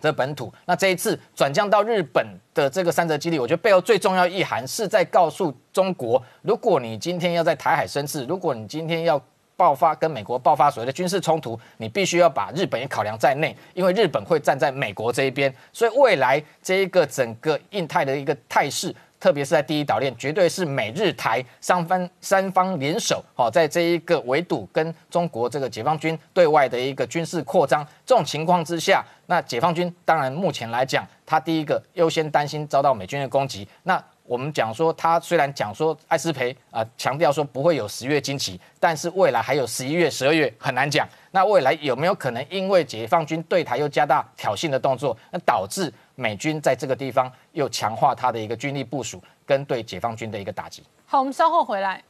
这本土。那这一次转降到日本的这个三泽基地，我觉得背后最重要意涵是在告诉中国：如果你今天要在台海生事，如果你今天要爆发跟美国爆发所谓的军事冲突，你必须要把日本也考量在内，因为日本会站在美国这一边，所以未来这一个整个印太的一个态势，特别是在第一岛链，绝对是美日台三方三方联手，好，在这一个围堵跟中国这个解放军对外的一个军事扩张这种情况之下，那解放军当然目前来讲，他第一个优先担心遭到美军的攻击，那。我们讲说，他虽然讲说艾斯培啊强调说不会有十月惊奇，但是未来还有十一月、十二月很难讲。那未来有没有可能因为解放军对台又加大挑衅的动作，那导致美军在这个地方又强化他的一个军力部署跟对解放军的一个打击？好，我们稍后回来。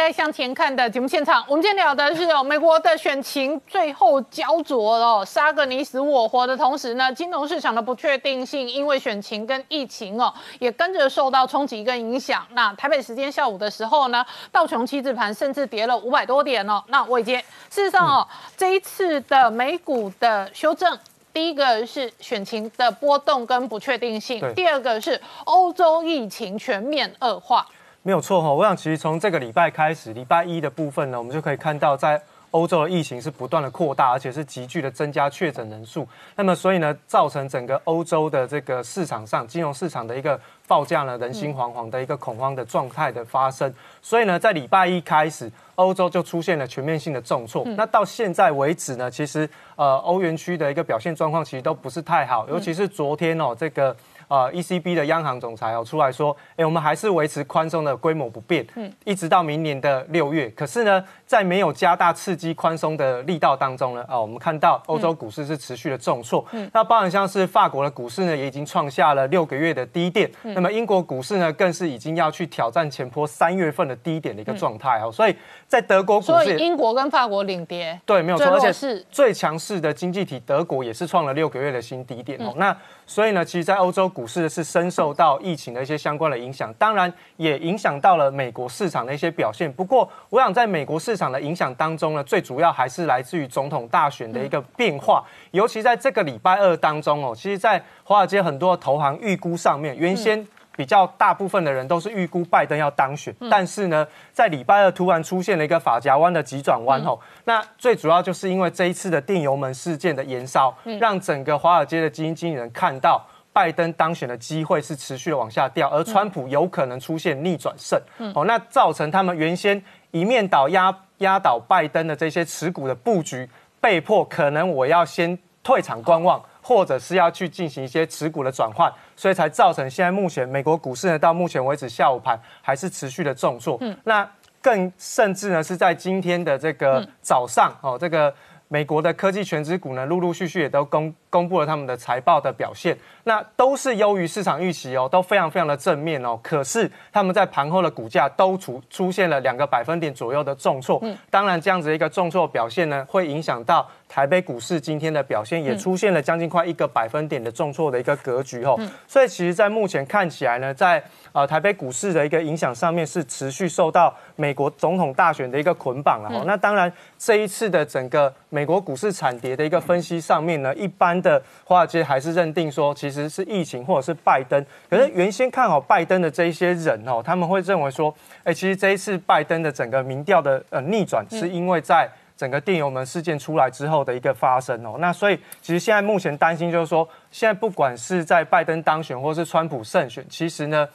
年代向前看的节目现场，我们今天聊的是哦，美国的选情最后焦灼了，杀个你死我活的同时呢，金融市场的不确定性因为选情跟疫情哦，也跟着受到冲击跟影响。那台北时间下午的时候呢，道琼期指盘甚至跌了五百多点哦。那我已经，事实上哦，这一次的美股的修正，第一个是选情的波动跟不确定性，第二个是欧洲疫情全面恶化。没有错哈，我想其实从这个礼拜开始，礼拜一的部分呢，我们就可以看到在欧洲的疫情是不断的扩大，而且是急剧的增加确诊人数。那么所以呢，造成整个欧洲的这个市场上金融市场的一个报价呢，人心惶惶的一个恐慌的状态的发生。所以呢，在礼拜一开始，欧洲就出现了全面性的重挫。那到现在为止呢，其实呃，欧元区的一个表现状况其实都不是太好，尤其是昨天哦，这个。啊，ECB 的央行总裁哦出来说，哎，我们还是维持宽松的规模不变，嗯，一直到明年的六月。可是呢，在没有加大刺激宽松的力道当中呢，啊，我们看到欧洲股市是持续的重挫。嗯，那包含像是法国的股市呢，也已经创下了六个月的低点。那么英国股市呢，更是已经要去挑战前坡三月份的低点的一个状态哦。所以在德国股市，所以英国跟法国领跌，对，没有错，而且是最强势的经济体德国也是创了六个月的新低点哦。那所以呢，其实，在欧洲股市是深受到疫情的一些相关的影响，当然也影响到了美国市场的一些表现。不过，我想在美国市场的影响当中呢，最主要还是来自于总统大选的一个变化，尤其在这个礼拜二当中哦，其实，在华尔街很多投行预估上面，原先。比较大部分的人都是预估拜登要当选，但是呢，在礼拜二突然出现了一个法夹湾的急转弯吼，那最主要就是因为这一次的电油门事件的延烧，让整个华尔街的基金经理人看到拜登当选的机会是持续的往下掉，而川普有可能出现逆转胜，哦，那造成他们原先一面倒压压倒拜登的这些持股的布局，被迫可能我要先退场观望。或者是要去进行一些持股的转换，所以才造成现在目前美国股市呢，到目前为止下午盘还是持续的重挫。嗯，那更甚至呢是在今天的这个早上哦，这个美国的科技全指股呢，陆陆续续也都公公布了他们的财报的表现，那都是优于市场预期哦，都非常非常的正面哦。可是他们在盘后的股价都出出现了两个百分点左右的重挫，当然这样子一个重挫表现呢，会影响到台北股市今天的表现，也出现了将近快一个百分点的重挫的一个格局哦。所以其实，在目前看起来呢，在呃台北股市的一个影响上面，是持续受到美国总统大选的一个捆绑了哈。那当然，这一次的整个美国股市惨跌的一个分析上面呢，一般的华尔街还是认定说，其实是疫情或者是拜登。可是原先看好拜登的这一些人哦，他们会认为说，哎，其实这一次拜登的整个民调的呃逆转，是因为在整个电邮门事件出来之后的一个发生哦。那所以其实现在目前担心就是说，现在不管是在拜登当选或是川普胜选，其实呢，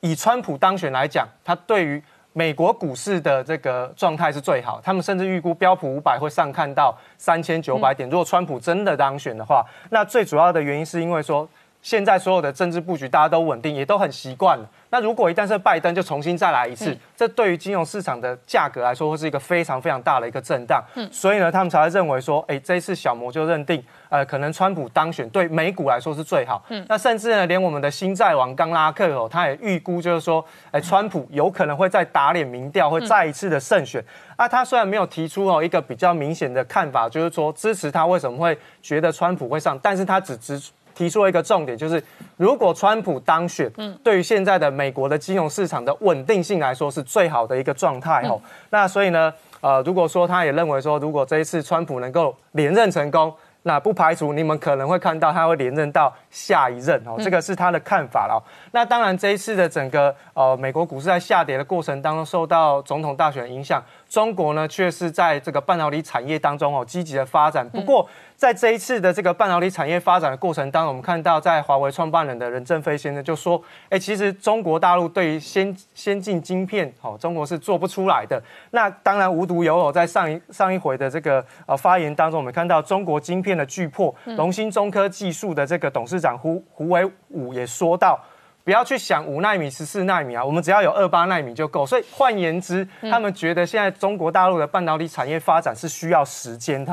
以川普当选来讲，他对于美国股市的这个状态是最好，他们甚至预估标普五百会上看到三千九百点。如果川普真的当选的话，那最主要的原因是因为说，现在所有的政治布局大家都稳定，也都很习惯了。那如果一旦是拜登，就重新再来一次，这对于金融市场的价格来说，会是一个非常非常大的一个震荡。嗯，所以呢，他们才会认为说，哎，这一次小摩就认定，呃，可能川普当选对美股来说是最好。嗯，那甚至呢，连我们的新债王刚拉克哦，他也预估就是说，哎，川普有可能会再打脸民调，会再一次的胜选。啊，他虽然没有提出哦一个比较明显的看法，就是说支持他为什么会觉得川普会上，但是他只指提出了一个重点，就是如果川普当选，嗯，对于现在的美国的金融市场的稳定性来说是最好的一个状态哦。那所以呢，呃，如果说他也认为说，如果这一次川普能够连任成功，那不排除你们可能会看到他会连任到下一任哦，这个是他的看法了。那当然，这一次的整个呃美国股市在下跌的过程当中，受到总统大选影响，中国呢却是在这个半导体产业当中哦积极的发展。不过，在这一次的这个半导体产业发展的过程当中，我们看到在华为创办人的任正非先生就说：“哎，其实中国大陆对于先先进晶片，哦，中国是做不出来的。”那当然无独有偶，在上一上一回的这个呃发言当中，我们看到中国晶片的巨破，龙芯中科技术的这个董事长胡胡伟武也说到。不要去想五纳米、十四纳米啊，我们只要有二八纳米就够。所以换言之，他们觉得现在中国大陆的半导体产业发展是需要时间的。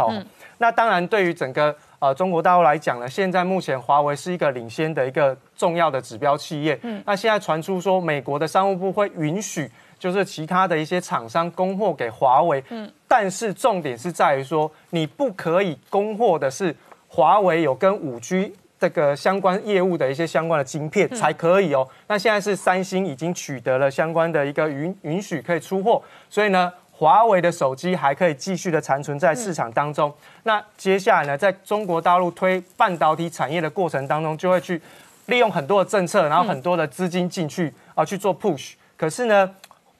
那当然，对于整个呃中国大陆来讲呢，现在目前华为是一个领先的一个重要的指标企业。嗯，那现在传出说美国的商务部会允许，就是其他的一些厂商供货给华为。嗯，但是重点是在于说，你不可以供货的是华为有跟五 G。这个相关业务的一些相关的晶片才可以哦。那现在是三星已经取得了相关的一个允允许可以出货，所以呢，华为的手机还可以继续的残存在市场当中。那接下来呢，在中国大陆推半导体产业的过程当中，就会去利用很多的政策，然后很多的资金进去啊去做 push。可是呢？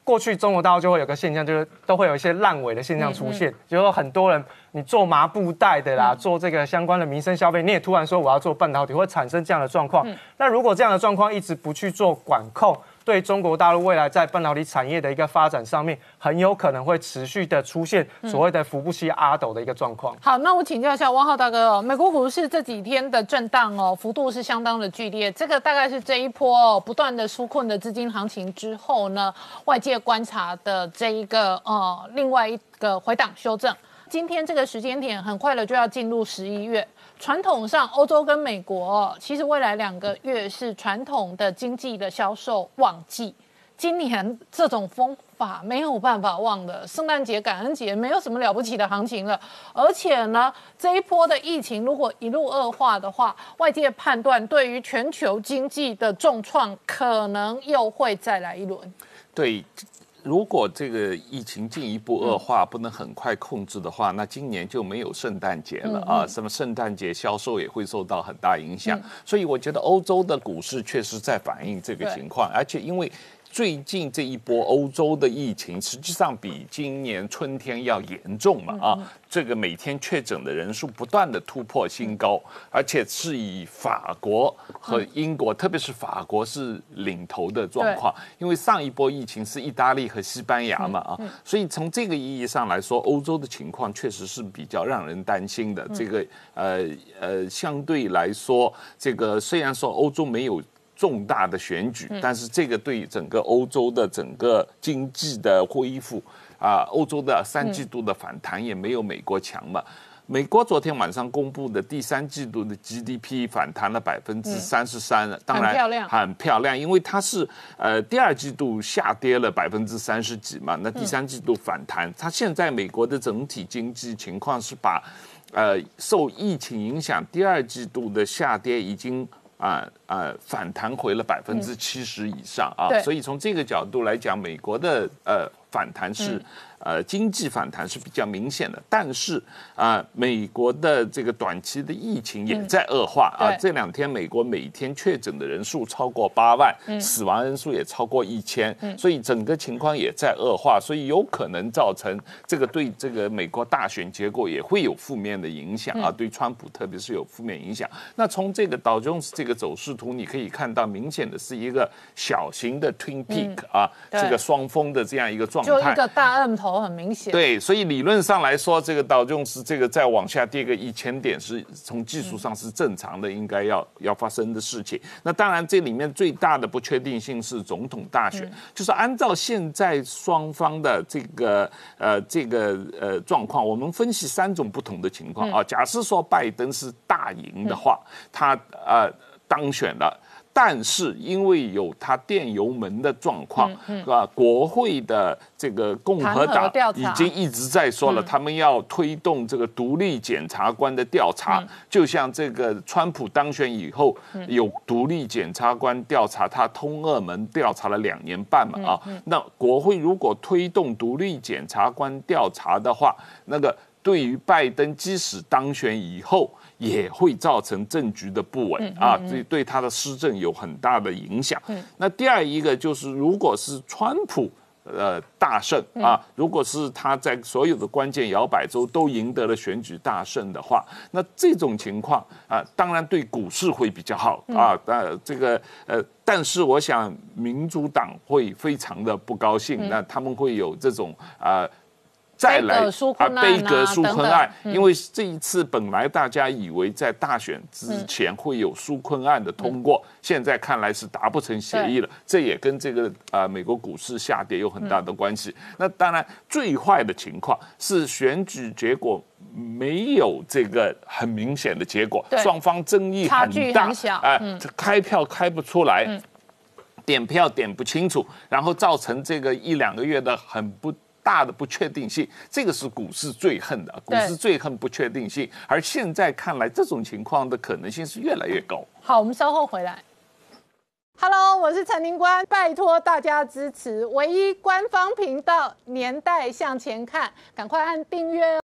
过去中国大陆就会有个现象，就是都会有一些烂尾的现象出现，就是说很多人你做麻布袋的啦，做这个相关的民生消费，你也突然说我要做半导体，会产生这样的状况。那如果这样的状况一直不去做管控，对中国大陆未来在半导体产业的一个发展上面，很有可能会持续的出现所谓的扶不起阿斗的一个状况。好，那我请教一下汪浩大哥哦，美国股市这几天的震荡哦，幅度是相当的剧烈，这个大概是这一波哦不断的纾困的资金行情之后呢，外界观察的这一个呃另外一个回档修正。今天这个时间点很快的就要进入十一月。传统上，欧洲跟美国其实未来两个月是传统的经济的销售旺季。今年这种风法没有办法忘的，圣诞节、感恩节没有什么了不起的行情了。而且呢，这一波的疫情如果一路恶化的话，外界判断对于全球经济的重创可能又会再来一轮。对。如果这个疫情进一步恶化，不能很快控制的话，那今年就没有圣诞节了啊！什么圣诞节销售也会受到很大影响。所以我觉得欧洲的股市确实在反映这个情况，而且因为。最近这一波欧洲的疫情，实际上比今年春天要严重嘛啊！这个每天确诊的人数不断的突破新高，而且是以法国和英国，特别是法国是领头的状况，因为上一波疫情是意大利和西班牙嘛啊，所以从这个意义上来说，欧洲的情况确实是比较让人担心的。这个呃呃，相对来说，这个虽然说欧洲没有。重大的选举，但是这个对整个欧洲的整个经济的恢复啊，欧洲的三季度的反弹也没有美国强嘛。美国昨天晚上公布的第三季度的 GDP 反弹了百分之三十三，当然很漂亮很漂亮，因为它是呃第二季度下跌了百分之三十几嘛，那第三季度反弹，它现在美国的整体经济情况是把呃受疫情影响，第二季度的下跌已经。啊啊，反弹回了百分之七十以上啊，所以从这个角度来讲，美国的呃反弹是、呃经济反弹是比较明显的，但是啊、美国的这个短期的疫情也在恶化啊，这两天美国每天确诊的人数超过八万，死亡人数也超过一千，所以整个情况也在恶化，所以有可能造成这个对这个美国大选结果也会有负面的影响啊，对川普特别是有负面影响。那从这个道琼斯这个走势图，你可以看到明显的是一个小型的 Twin Peak 啊，这个双峰的这样一个状态。就一。个大 M 头很明显。对，所以理论上来说，这个道琼斯这个再往下跌个一千点，是从技术上是正常的，应该要要发生的事情。那当然，这里面最大的不确定性是总统大选，就是按照现在双方的这个呃这个呃状况，我们分析三种不同的情况啊。假设说拜登是大赢的话，他呃当选了。但是因为有他电油门的状况，是吧？国会的这个共和弹党已经一直在说了，他们要推动这个独立检察官的调查，就像这个川普当选以后，有独立检察官调查他通俄门调查了两年半嘛啊，那国会如果推动独立检察官调查的话，那个对于拜登即使当选以后。也会造成政局的不稳啊，这对他的施政有很大的影响。那第二一个就是，如果是川普。呃，大胜啊！如果是他在所有的关键摇摆州都赢得了选举大胜的话，那这种情况啊，当然对股市会比较好啊。呃，这个呃，但是我想民主党会非常的不高兴，那他们会有这种啊。再来啊杯葛纾困案，因为这一次本来大家以为在大选之前会有纾困案的通过，现在看来是达不成协议了，这也跟这个啊美国股市下跌有很大的关系。那当然，最坏的情况是选举结果。没有这个很明显的结果，双方争议很大，哎、开票开不出来，点票点不清楚，然后造成这个一两个月的很不大的不确定性，这个是股市最恨的，股市最恨不确定性。而现在看来，这种情况的可能性是越来越高。好，我们稍后回来。Hello，我是陈宁官，拜托大家支持唯一官方频道《年代向前看》，赶快按订阅哦。